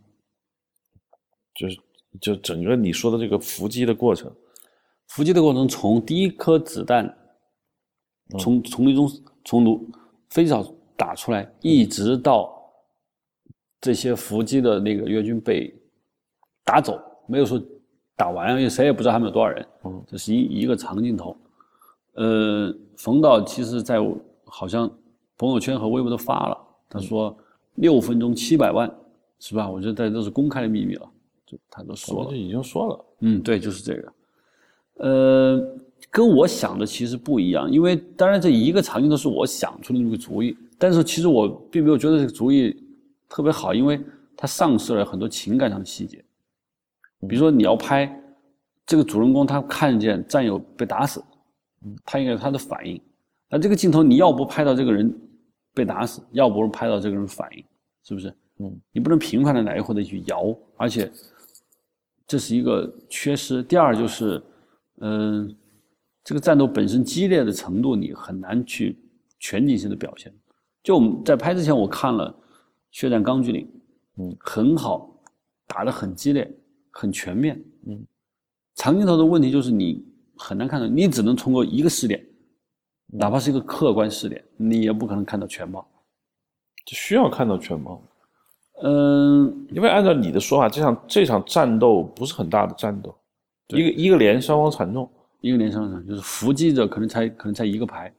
就是就整个你说的这个伏击的过程，伏击的过程从第一颗子弹从丛林中从卢飞机上打出来，一直到这些伏击的那个越军被打走，没有说打完，因为谁也不知道他们有多少人。嗯，这是一一个长镜头。呃，冯导其实在我好像朋友圈和微博都发了，他说六分钟七百万，是吧？我觉得这都是公开的秘密了，就他都说了。已经说了。嗯，对，就是这个。呃，跟我想的其实不一样，因为当然这一个场景都是我想出的那个主意，但是其实我并没有觉得这个主意特别好，因为它丧失了很多情感上的细节。比如说你要拍这个主人公他看见战友被打死，他应该有他的反应。那这个镜头你要不拍到这个人被打死，要不是拍到这个人反应，是不是？嗯，你不能频繁的来回的去摇，而且这是一个缺失。第二就是，嗯、这个战斗本身激烈的程度，你很难去全景性的表现。就我们在拍之前，我看了《血战钢锯岭》，嗯，很好，打得很激烈，很全面，嗯。长镜头的问题就是你很难看到，你只能通过一个视点，哪怕是一个客观试点，你也不可能看到全貌。就需要看到全貌，嗯，因为按照你的说法，这场这场战斗不是很大的战斗，一个一个连伤亡惨重。一个连上场就是伏击者可能才可能才一个排，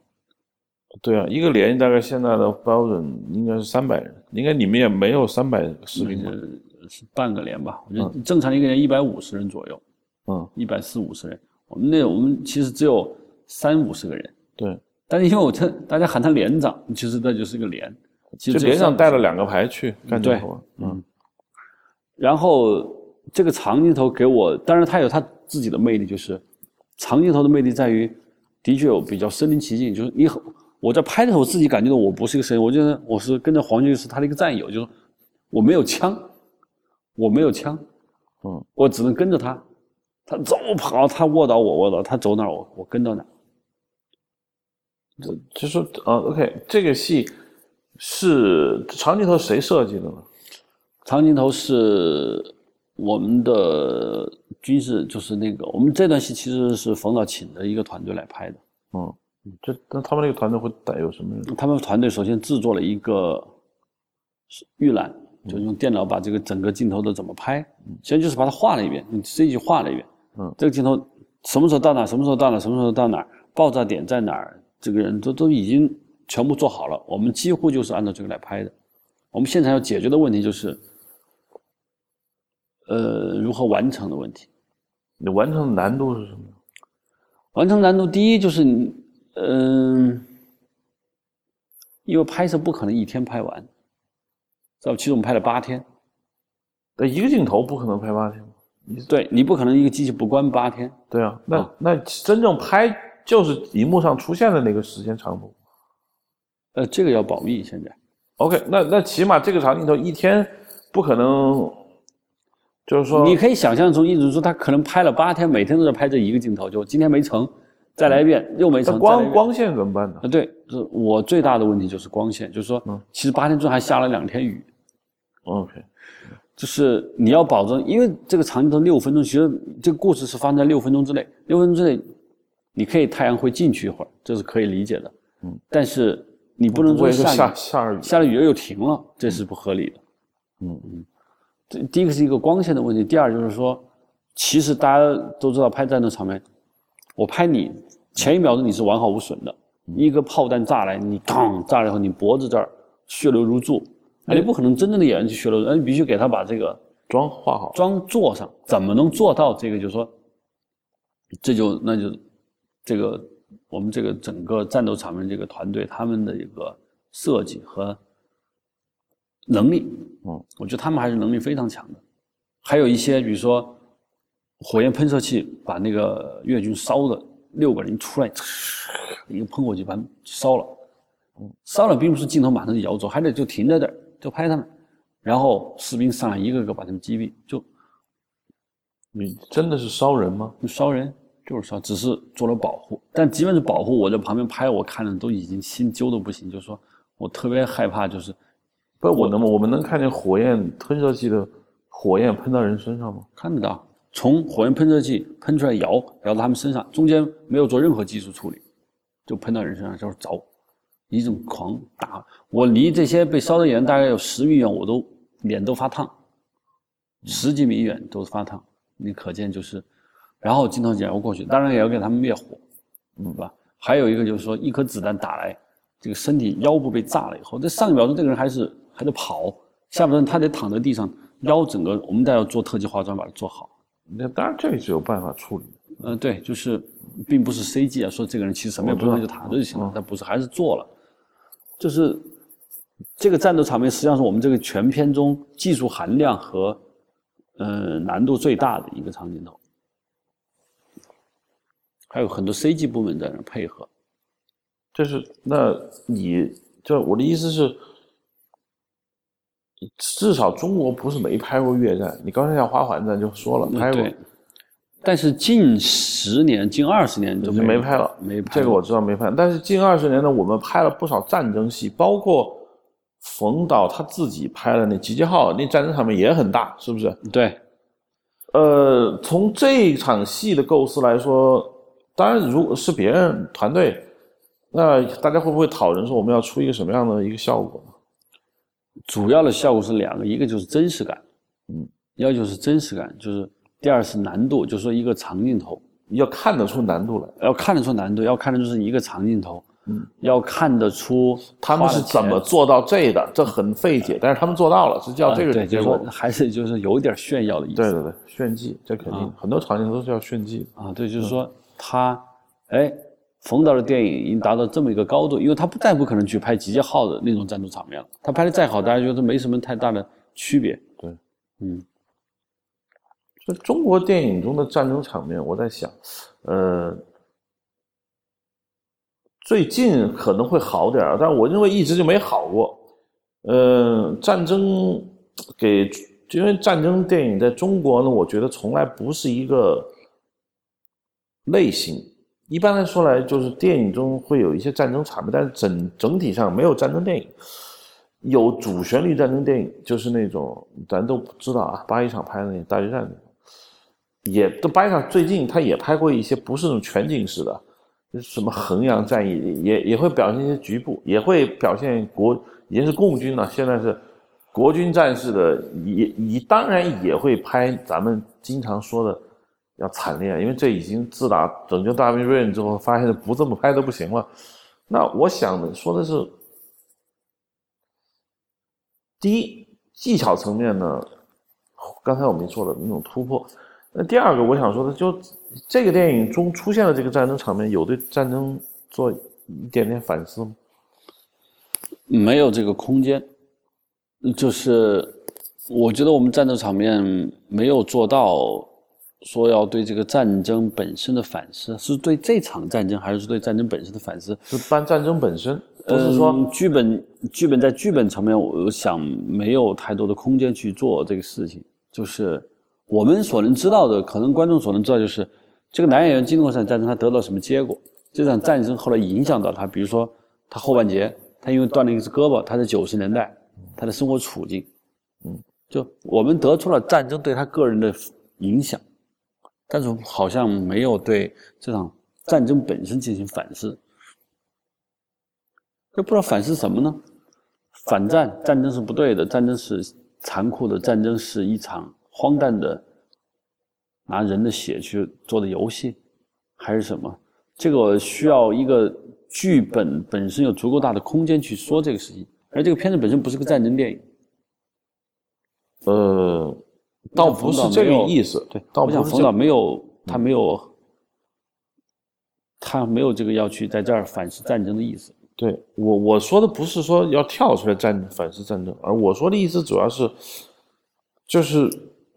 对啊，一个连大概现在的标准应该是三百人，应该你们也没有三百个士兵吧？呃，是半个连吧。我觉得正常一个连一百五十人左右，嗯，一百四五十人。我们那我们其实只有三五十个人，对，但是因为我这大家喊他连长，其实那就是个连。其就实连长带了两个排去干这活。嗯然后这个长镜头给我，当然他有他自己的魅力，就是长镜头的魅力在于，的确有比较身临其境，就是你很我在拍的时候，我自己感觉到我不是一个神，我觉得我是跟着黄军是他的一个战友，就是我没有枪，我没有枪，嗯，我只能跟着他，他走跑，他卧倒我卧倒，他走哪儿我我跟到哪儿。就说啊，OK，这个戏是长镜头谁设计的呢？长镜头是我们的军事，就是那个我们这段戏其实是冯导请的一个团队来拍的。嗯，这那他们那个团队会带有什么？他们团队首先制作了一个预览，就是用电脑把这个整个镜头的怎么拍，其实就是把它画了一遍，用 CG 画了一遍。嗯，这个镜头什么时候到哪儿，什么时候到哪儿，什么时候到哪儿，爆炸点在哪儿，这个人都都已经全部做好了。我们几乎就是按照这个来拍的。我们现场要解决的问题就是，呃，如何完成的问题。你完成的难度是什么？完成难度第一就是你，嗯、因为拍摄不可能一天拍完，知道吧？其实我们拍了八天，那一个镜头不可能拍八天。对你不可能一个机器不关八天，对啊，那、啊那真正拍就是荧幕上出现的那个时间长度。呃，这个要保密。现在 OK，那那起码这个长镜头一天不可能，就是说你可以想象从一直说他可能拍了八天，每天都在拍这一个镜头，就今天没成，再来一遍，又没成，光光线怎么办呢啊，？对，是我最大的问题就是光线，就是说嗯，其实八天中还下了两天雨，OK，就是你要保证，因为这个长镜头六分钟，其实这个故事是发生在六分钟之内，六分钟之内，你可以太阳会进去一会儿，这是可以理解的。嗯，但是你不能说下雨下下雨。下了雨又停了，这是不合理的。嗯嗯，这第一个是一个光线的问题，第二就是说，其实大家都知道拍战斗场面，我拍你前一秒钟你是完好无损的，一个炮弹炸来，你当炸了以后，你脖子这儿血流如注，那你不可能真正的演员去血流，那你必须给他把这个妆化好，妆做上，怎么能做到这个？就是说，这就那就这个我们这个整个战斗场面这个团队他们的一个设计和能力，嗯，我觉得他们还是能力非常强的。还有一些，比如说火焰喷射器把那个越军烧的六个人出来，一个喷火器把烧了，嗯，烧了并不是镜头马上就摇走，还得就停在这儿就拍他们，然后士兵上来一个个把他们击毙，就你真的是烧人吗？烧人就是说，只是做了保护。但即便是保护，我在旁边拍，我看着都已经心揪的不行，就是说我特别害怕，就是不是我能我们能看见火焰喷射器的火焰喷到人身上吗？看得到，从火焰喷射器喷出来摇摇到他们身上，中间没有做任何技术处理，就喷到人身上就是着，一阵狂打。我离这些被烧的人大概有十米远，我都脸都发烫，十几米远都发烫。你可见就是，然后镜头摇过去，当然也要给他们灭火，嗯吧？还有一个就是说，一颗子弹打来，这个身体腰部被炸了以后，这上一秒钟这个人还是还得跑，下一秒钟他得躺在地上，腰整个我们都要做特技化妆把它做好。那当然这个是有办法处理。嗯，对，就是并不是 CG 啊，说这个人其实什么也不用就躺着就行了，但不是还是做了，就是这个战斗场面实际上是我们这个全片中技术含量和。呃，难度最大的一个长镜头，还有很多 CG 部门在那配合。就是那你就我的意思是，至少中国不是没拍过越战。你刚才讲花环战就说了拍过，但是近十年、近二十年就没拍了。没拍这个我知道没拍，但是近二十年呢，我们拍了不少战争戏，包括。冯导他自己拍的那《集结号》，那战争场面也很大，是不是？对。呃，从这场戏的构思来说，当然，如果是别人团队，那大家会不会讨论说我们要出一个什么样的一个效果呢？主要的效果是两个，一个就是真实感，嗯，要求是真实感，就是第二是难度，就是说一个长镜头。要看得出难度来，要看得出难度，要看得出是一个长镜头。嗯，要看得出他们是怎么做到这的，这很费解，但是他们做到了，是叫这个结果，还是就是有点炫耀的意思。对对对，炫技，这肯定很多场景都是要炫技啊。对，就是说他，哎，冯导的电影已经达到这么一个高度，因为他不再不可能去拍《集结号》的那种战斗场面了，他拍的再好，大家觉得没什么太大的区别。对，嗯，就中国电影中的战争场面，我在想，呃。最近可能会好点儿，但我认为一直就没好过。呃，战争给，因为战争电影在中国呢，我觉得从来不是一个类型。一般来说来，就是电影中会有一些战争场面，但是整整体上没有战争电影。有主旋律战争电影，就是那种咱都知道啊，八一厂拍的那《大决战》，也都八一厂最近他也拍过一些不是那种全景式的。什么衡阳战役也也会表现一些局部，也会表现国已经是共军了，现在是国军战士的，也也当然也会拍咱们经常说的要惨烈，因为这已经自打拯救大兵瑞恩之后，发现不这么拍都不行了。那我想说的是，第一技巧层面呢，刚才我们说的那种突破。那第二个我想说的，就这个电影中出现的这个战争场面，有对战争做一点点反思吗？没有这个空间，就是我觉得我们战斗场面没有做到说要对这个战争本身的反思，是对这场战争还是对战争本身的反思？是搬战争本身，不是说剧本剧本在剧本层面，我想没有太多的空间去做这个事情，就是。我们所能知道的，可能观众所能知道就是，这个男演员经历过这场战争，他得到什么结果？这场战争后来影响到他，比如说他后半截，他因为断了一只胳膊，他在九十年代他的生活处境，嗯，就我们得出了战争对他个人的影响，但是好像没有对这场战争本身进行反思，就不知道反思什么呢？反战，战争是不对的，战争是残酷的，战争是一场。荒诞的拿人的血去做的游戏，还是什么？这个需要一个剧本本身有足够大的空间去说这个事情，而这个片子本身不是个战争电影。呃，倒不是这个意思。对，倒不是冯导没有，他没有，他没有这个要去在这儿反思战争的意思。对我我说的不是说要跳出来战反思战争，而我说的意思主要是，就是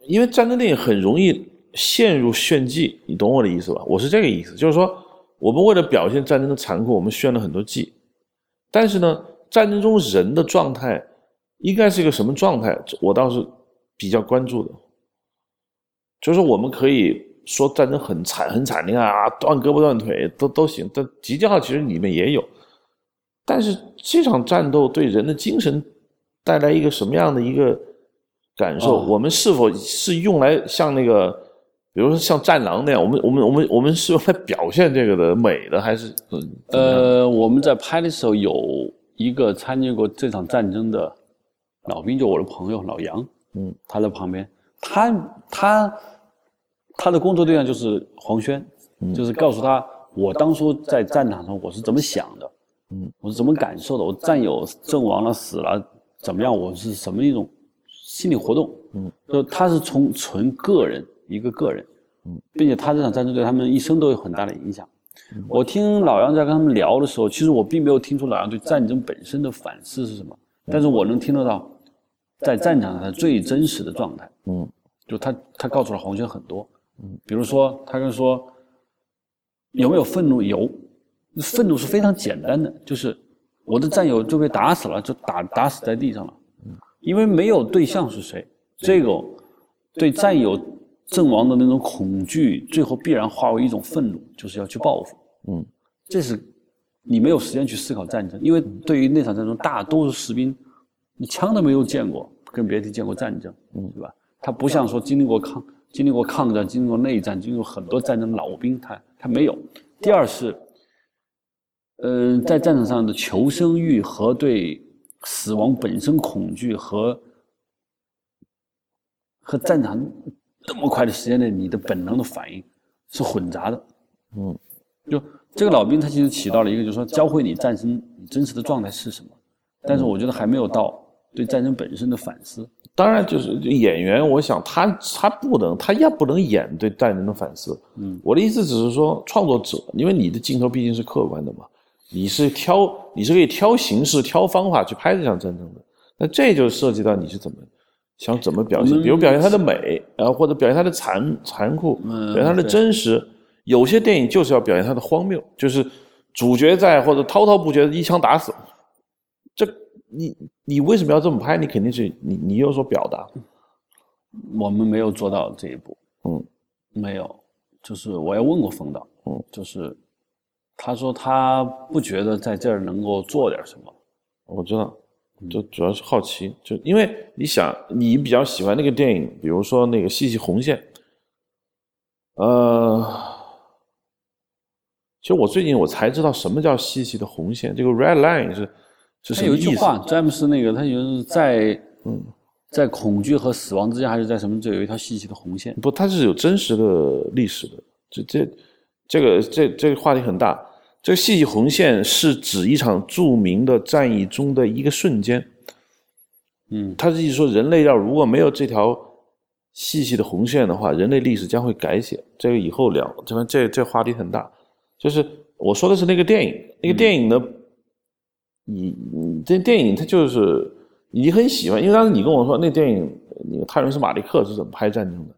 因为战争电影很容易陷入炫技，你懂我的意思吧？我是这个意思，就是说我们为了表现战争的残酷，我们炫了很多技，但是呢，战争中人的状态应该是一个什么状态？我倒是比较关注的，就是我们可以说战争很惨很惨，你看啊，断胳膊断腿都都行，但《集结号》其实里面也有。但是这场战斗对人的精神带来一个什么样的一个感受？我们是否是用来像那个，比如说像《战狼》那样，我们我们我们我们是用来表现这个的美的，还是？呃，我们在拍的时候有一个参与过这场战争的老兵，就我的朋友老杨，嗯，他在旁边，他他他的工作对象就是黄轩，就是告诉他我当初在战场上我是怎么想的。嗯，我是怎么感受的？我战友阵亡了、死了，怎么样？我是什么一种心理活动？嗯，就他是从纯个人一个个人，嗯，并且他这场战争对他们一生都有很大的影响。我听老杨在跟他们聊的时候，其实我并没有听出老杨对战争本身的反思是什么，但是我能听得到，在战场上最真实的状态。嗯，就他他告诉了黄轩很多，嗯，比如说他跟说有没有愤怒？有。愤怒是非常简单的，就是我的战友就被打死了，就打打死在地上了，因为没有对象是谁，这个对战友阵亡的那种恐惧，最后必然化为一种愤怒，就是要去报复。嗯，这是你没有时间去思考战争，因为对于那场战争，大多数士兵你枪都没有见过，更别提见过战争，嗯，对吧？他不像说经历过抗经历过抗战、经历过内战、经历过很多战争老兵，他他没有。第二是。嗯，在战场上的求生欲和对死亡本身恐惧和和战场这么快的时间内，你的本能的反应是混杂的。嗯，就这个老兵他其实起到了一个，就是说教会你战争你真实的状态是什么。但是我觉得还没有到对战争本身的反思。当然，就是演员，我想他他不能，他也不能演对战争的反思。嗯，我的意思只是说，创作者，因为你的镜头毕竟是客观的嘛。你是挑，你是可以挑形式、挑方法去拍这场战争的，那这就涉及到你是怎么想怎么表现，比如表现它的美，然后或者表现它的残残酷，表现它的真实。有些电影就是要表现它的荒谬，就是主角在或者滔滔不绝的一枪打死，这你你为什么要这么拍？你肯定是你你有所表达。我们没有做到这一步，嗯，没有，就是我也问过冯导，嗯，就是。他说他不觉得在这儿能够做点什么，我知道，就主要是好奇，就因为你想，你比较喜欢那个电影，比如说那个《细细红线》，呃，其实我最近我才知道什么叫细细的红线，这个 red line 是是什么意思？有一句话，詹姆斯那个他就是在嗯，在恐惧和死亡之间，还是在什么？这有一条细细的红线。不，他是有真实的历史的，这这。这个这这个话题很大。这个细细红线是指一场著名的战役中的一个瞬间。嗯，他是意思说，人类要如果没有这条细细的红线的话，人类历史将会改写。这个以后聊，这这这话题很大。就是我说的是那个电影，那个电影呢，你你你这电影它就是你很喜欢，因为当时你跟我说那电影，那个泰伦斯马利克是怎么拍战争的。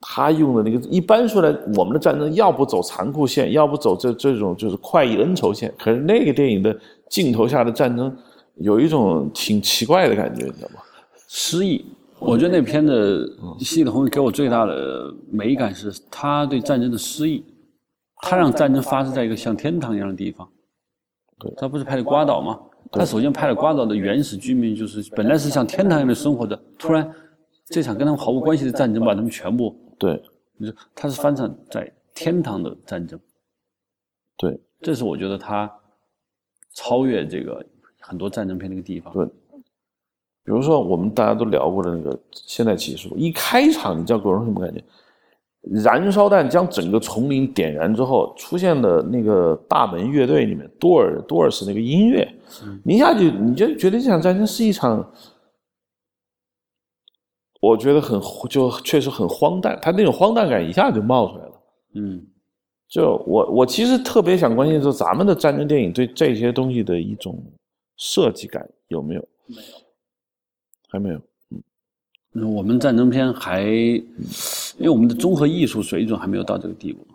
他用的那个，一般说来，我们的战争要不走残酷线，要不走这这种就是快意恩仇线。可是那个电影的镜头下的战争，有一种挺奇怪的感觉，你知道吗？诗意。我觉得那片的《细的红》给我最大的美感是，他对战争的诗意。他让战争发生在一个像天堂一样的地方。对。他不是拍的瓜岛吗？他首先拍了瓜岛的原始居民，就是本来是像天堂一样的生活的，突然这场跟他们毫无关系的战争把他们全部。对，你说他是翻唱在天堂的战争，对，这是我觉得他超越这个很多战争片的一个地方。对，比如说我们大家都聊过的那个《现代启示录》，一开场你知道给人什么感觉？燃烧弹将整个丛林点燃之后，出现的那个大门乐队里面，多尔多尔斯那个音乐，你一下就你就觉得这场战争是一场。我觉得很就确实很荒诞，他那种荒诞感一下就冒出来了。嗯，就我我其实特别想关心说，咱们的战争电影对这些东西的一种设计感有没有？没有，还没有。嗯，我们战争片还，因为我们的综合艺术水准还没有到这个地步。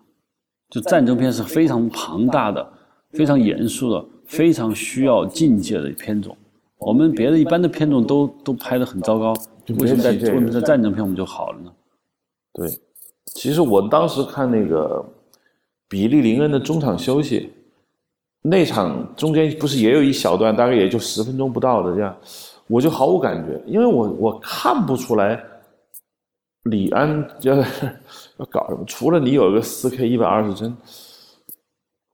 就战争片是非常庞大的、非常严肃的、非常需要境界的片种。我们别的一般的片种都都拍的很糟糕，为什么在为什么在战争片我们就好了呢？对，其实我当时看那个比利林恩的中场休息，那场中间不是也有一小段，大概也就十分钟不到的这样，我就毫无感觉，因为我我看不出来李安要要搞什么，除了你有一个四 K 一百二十帧，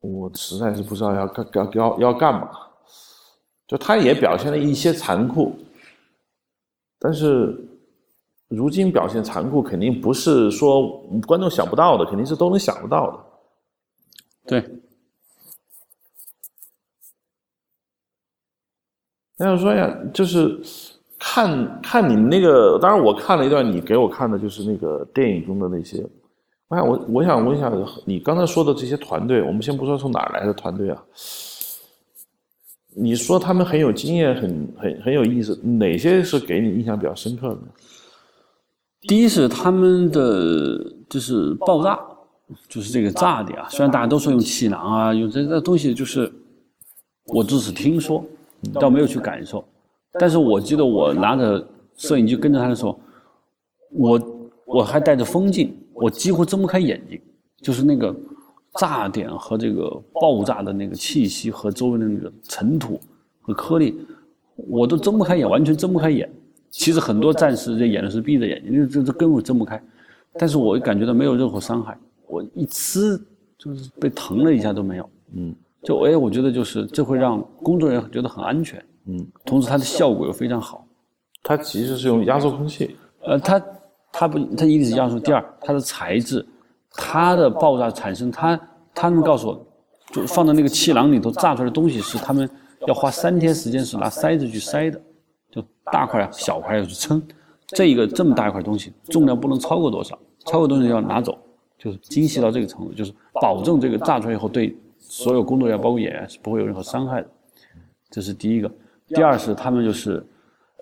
我实在是不知道要干要要要干嘛。就他也表现了一些残酷，但是如今表现残酷，肯定不是说观众想不到的，肯定是都能想得到的。对。我想说呀，就是看看你们那个，当然我看了一段你给我看的，就是那个电影中的那些。我想我我想问一下，你刚才说的这些团队，我们先不说从哪来的团队啊。你说他们很有经验，很很很有意思，哪些是给你印象比较深刻的？第一是他们的就是爆炸，就是这个炸点啊。虽然大家都说用气囊啊，用这这东西，就是我只是听说，倒没有去感受。但是我记得我拿着摄影机跟着他的时候，我我还戴着风镜，我几乎睁不开眼睛，就是那个。炸点和这个爆炸的那个气息和周围的那个尘土和颗粒，我都睁不开眼，完全睁不开眼。其实很多战士这眼是闭着眼睛，因为这这根本睁不开。但是我感觉到没有任何伤害，我一吃就是被疼了一下都没有。嗯，就哎，我觉得就是这会让工作人员觉得很安全。嗯，同时它的效果又非常好。它其实是用压缩空气。呃，它它不，它一定是压缩。第二，它的材质。它的爆炸产生，它他们告诉我，就放在那个气囊里头炸出来的东西是他们要花三天时间是拿筛子去筛的，就大块啊小块要去称，这一个这么大一块东西重量不能超过多少，超过东西要拿走，就是精细到这个程度，就是保证这个炸出来以后对所有工作人员包括演员是不会有任何伤害的，这是第一个。第二是他们就是，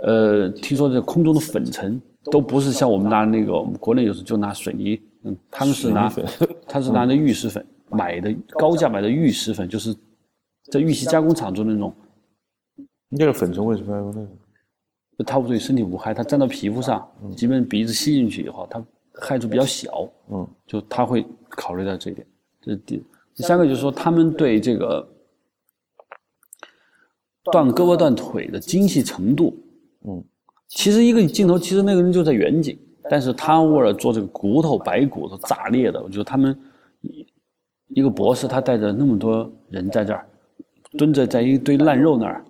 呃，听说这空中的粉尘都不是像我们拿那个我们国内有时就拿水泥。嗯，他们是拿，他是拿的玉石粉买的，高价买的玉石粉，就是在玉器加工厂做那种。那个粉尘为什么要用那个？它对身体无害，它粘到皮肤上，即便鼻子吸进去以后，它害处比较小。嗯，就他会考虑到这一点。这是第第三个，就是说他们对这个断胳膊断腿的精细程度。嗯，其实一个镜头，其实那个人就在远景。但是他为了做这个骨头白骨头炸裂的，我觉得他们一个博士，他带着那么多人在这儿蹲着，在一堆烂肉那儿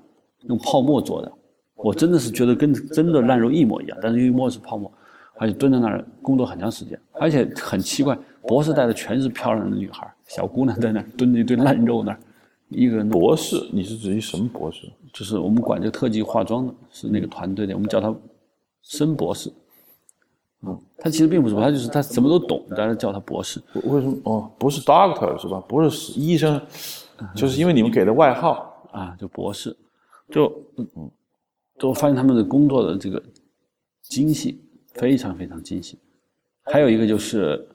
用泡沫做的，我真的是觉得跟真的烂肉一模一样。但是因为沫是泡沫，而且蹲在那儿工作很长时间，而且很奇怪，博士带的全是漂亮的女孩，小姑娘在那儿蹲着一堆烂肉那儿，一个人。博士，你是指于什么博士？就是我们管这个特技化妆的，是那个团队的，我们叫他申博士。嗯，他其实并不是，他就是他什么都懂，大家叫他博士。为什么？哦，不是 doctor 是吧？不是医生，就是因为你们给的外号啊，就博士。就嗯，就发现他们的工作的这个精细，非常非常精细。还有一个就是，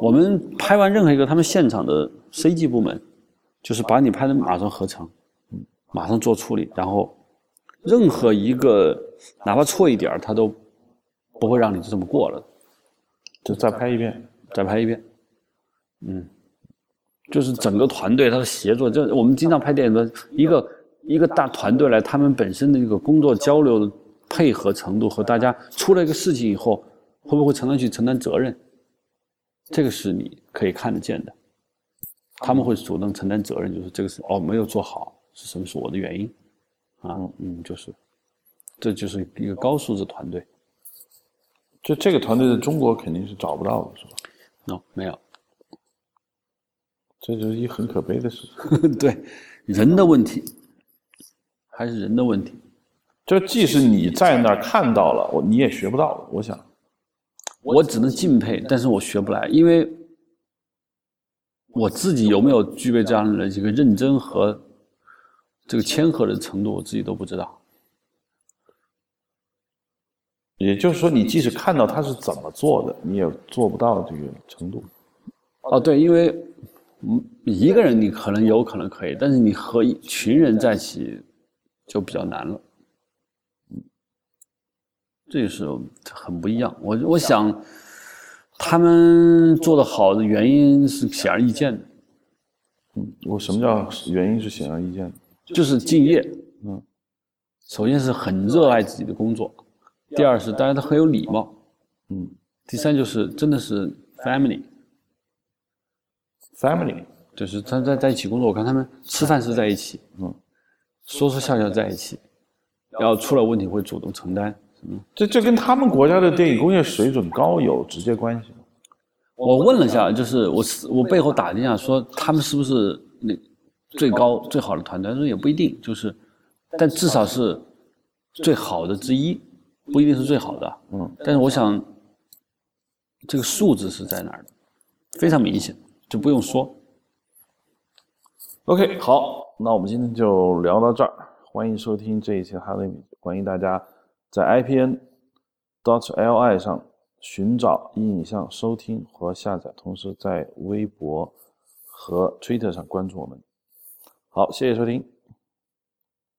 我们拍完任何一个他们现场的 CG 部门，就是把你拍的马上合成，嗯，马上做处理，然后任何一个哪怕错一点他都。不会让你就这么过了，就再拍一遍，再拍一遍，嗯，就是整个团队他的协作，就我们经常拍电影的一个一个大团队来，他们本身的一个工作交流的配合程度和大家出了一个事情以后，会不会承担去承担责任，这个是你可以看得见的，他们会主动承担责任，就是这个是哦没有做好是什么是我的原因，啊嗯就是，这就是一个高素质团队。就这个团队在中国肯定是找不到的，是吧？no，没有，这就是一很可悲的事。对，人的问题，还是人的问题。就即使你在那儿看到了，我你也学不到。我想，我只能敬佩，但是我学不来，因为我自己有没有具备这样的一个认真和这个谦和的程度，我自己都不知道。也就是说，你即使看到他是怎么做的，你也做不到这个程度。哦，对，因为嗯，一个人你可能有可能可以，但是你和一群人在一起就比较难了。嗯，这就是很不一样。我我想，他们做的好的原因是显而易见的。嗯，我什么叫原因是显而易见的？就是敬业。嗯，首先是很热爱自己的工作。第二是大家都很有礼貌，嗯，第三就是真的是 family，family 就是他在在一起工作，我看他们吃饭是在一起，嗯，说说笑笑在一起，然后出了问题会主动承担，嗯，这这跟他们国家的电影工业水准高有直接关系吗？我问了一下，就是我我背后打听一下，说他们是不是那最高最好的团队？他说也不一定，就是，但至少是最好的之一。不一定是最好的，嗯，但是我想，这个数字是在哪儿的，非常明显，就不用说。OK，好，那我们今天就聊到这儿，欢迎收听这一期《哈雷米》，欢迎大家在 IPN dot LI 上寻找影像收听和下载，同时在微博和 Twitter 上关注我们。好，谢谢收听。